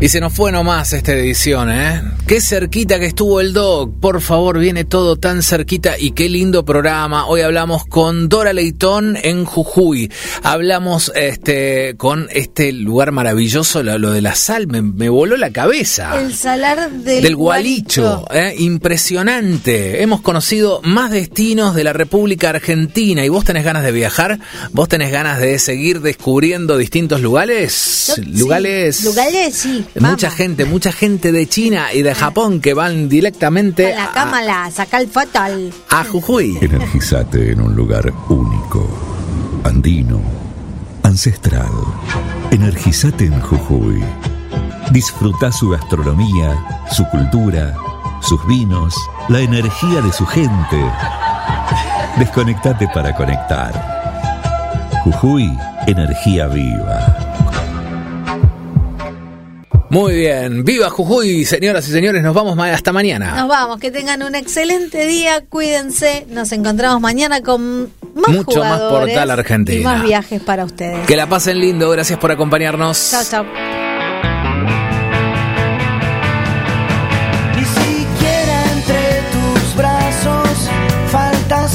Y se nos fue nomás esta edición, ¿eh? Qué cerquita que estuvo el Doc. Por favor, viene todo tan cerquita y qué lindo programa. Hoy hablamos con Dora Leitón en Jujuy. Hablamos este, con este lugar maravilloso, lo, lo de la sal, me, me voló la cabeza.
El salar del,
del Gualicho, ¿eh? impresionante. Hemos conocido más destinos de la República Argentina y vos tenés ganas de viajar, vos tenés ganas de seguir descubriendo distintos lugares,
Yo- sí,
lugares,
lugares,
mucha gente, mucha gente de China y de Japón que van directamente
A la
a,
cámara, saca el foto al...
a Jujuy.
Energizate en un lugar único, andino, ancestral. Energizate en Jujuy. Disfruta su gastronomía, su cultura, sus vinos, la energía de su gente. Desconectate para conectar. Jujuy, energía viva.
Muy bien, viva Jujuy, señoras y señores, nos vamos hasta mañana.
Nos vamos, que tengan un excelente día, cuídense, nos encontramos mañana con más
Mucho más Portal Argentina.
y más viajes para ustedes.
Que la pasen lindo, gracias por acompañarnos.
Chao, chao.
Ni siquiera entre tus brazos falta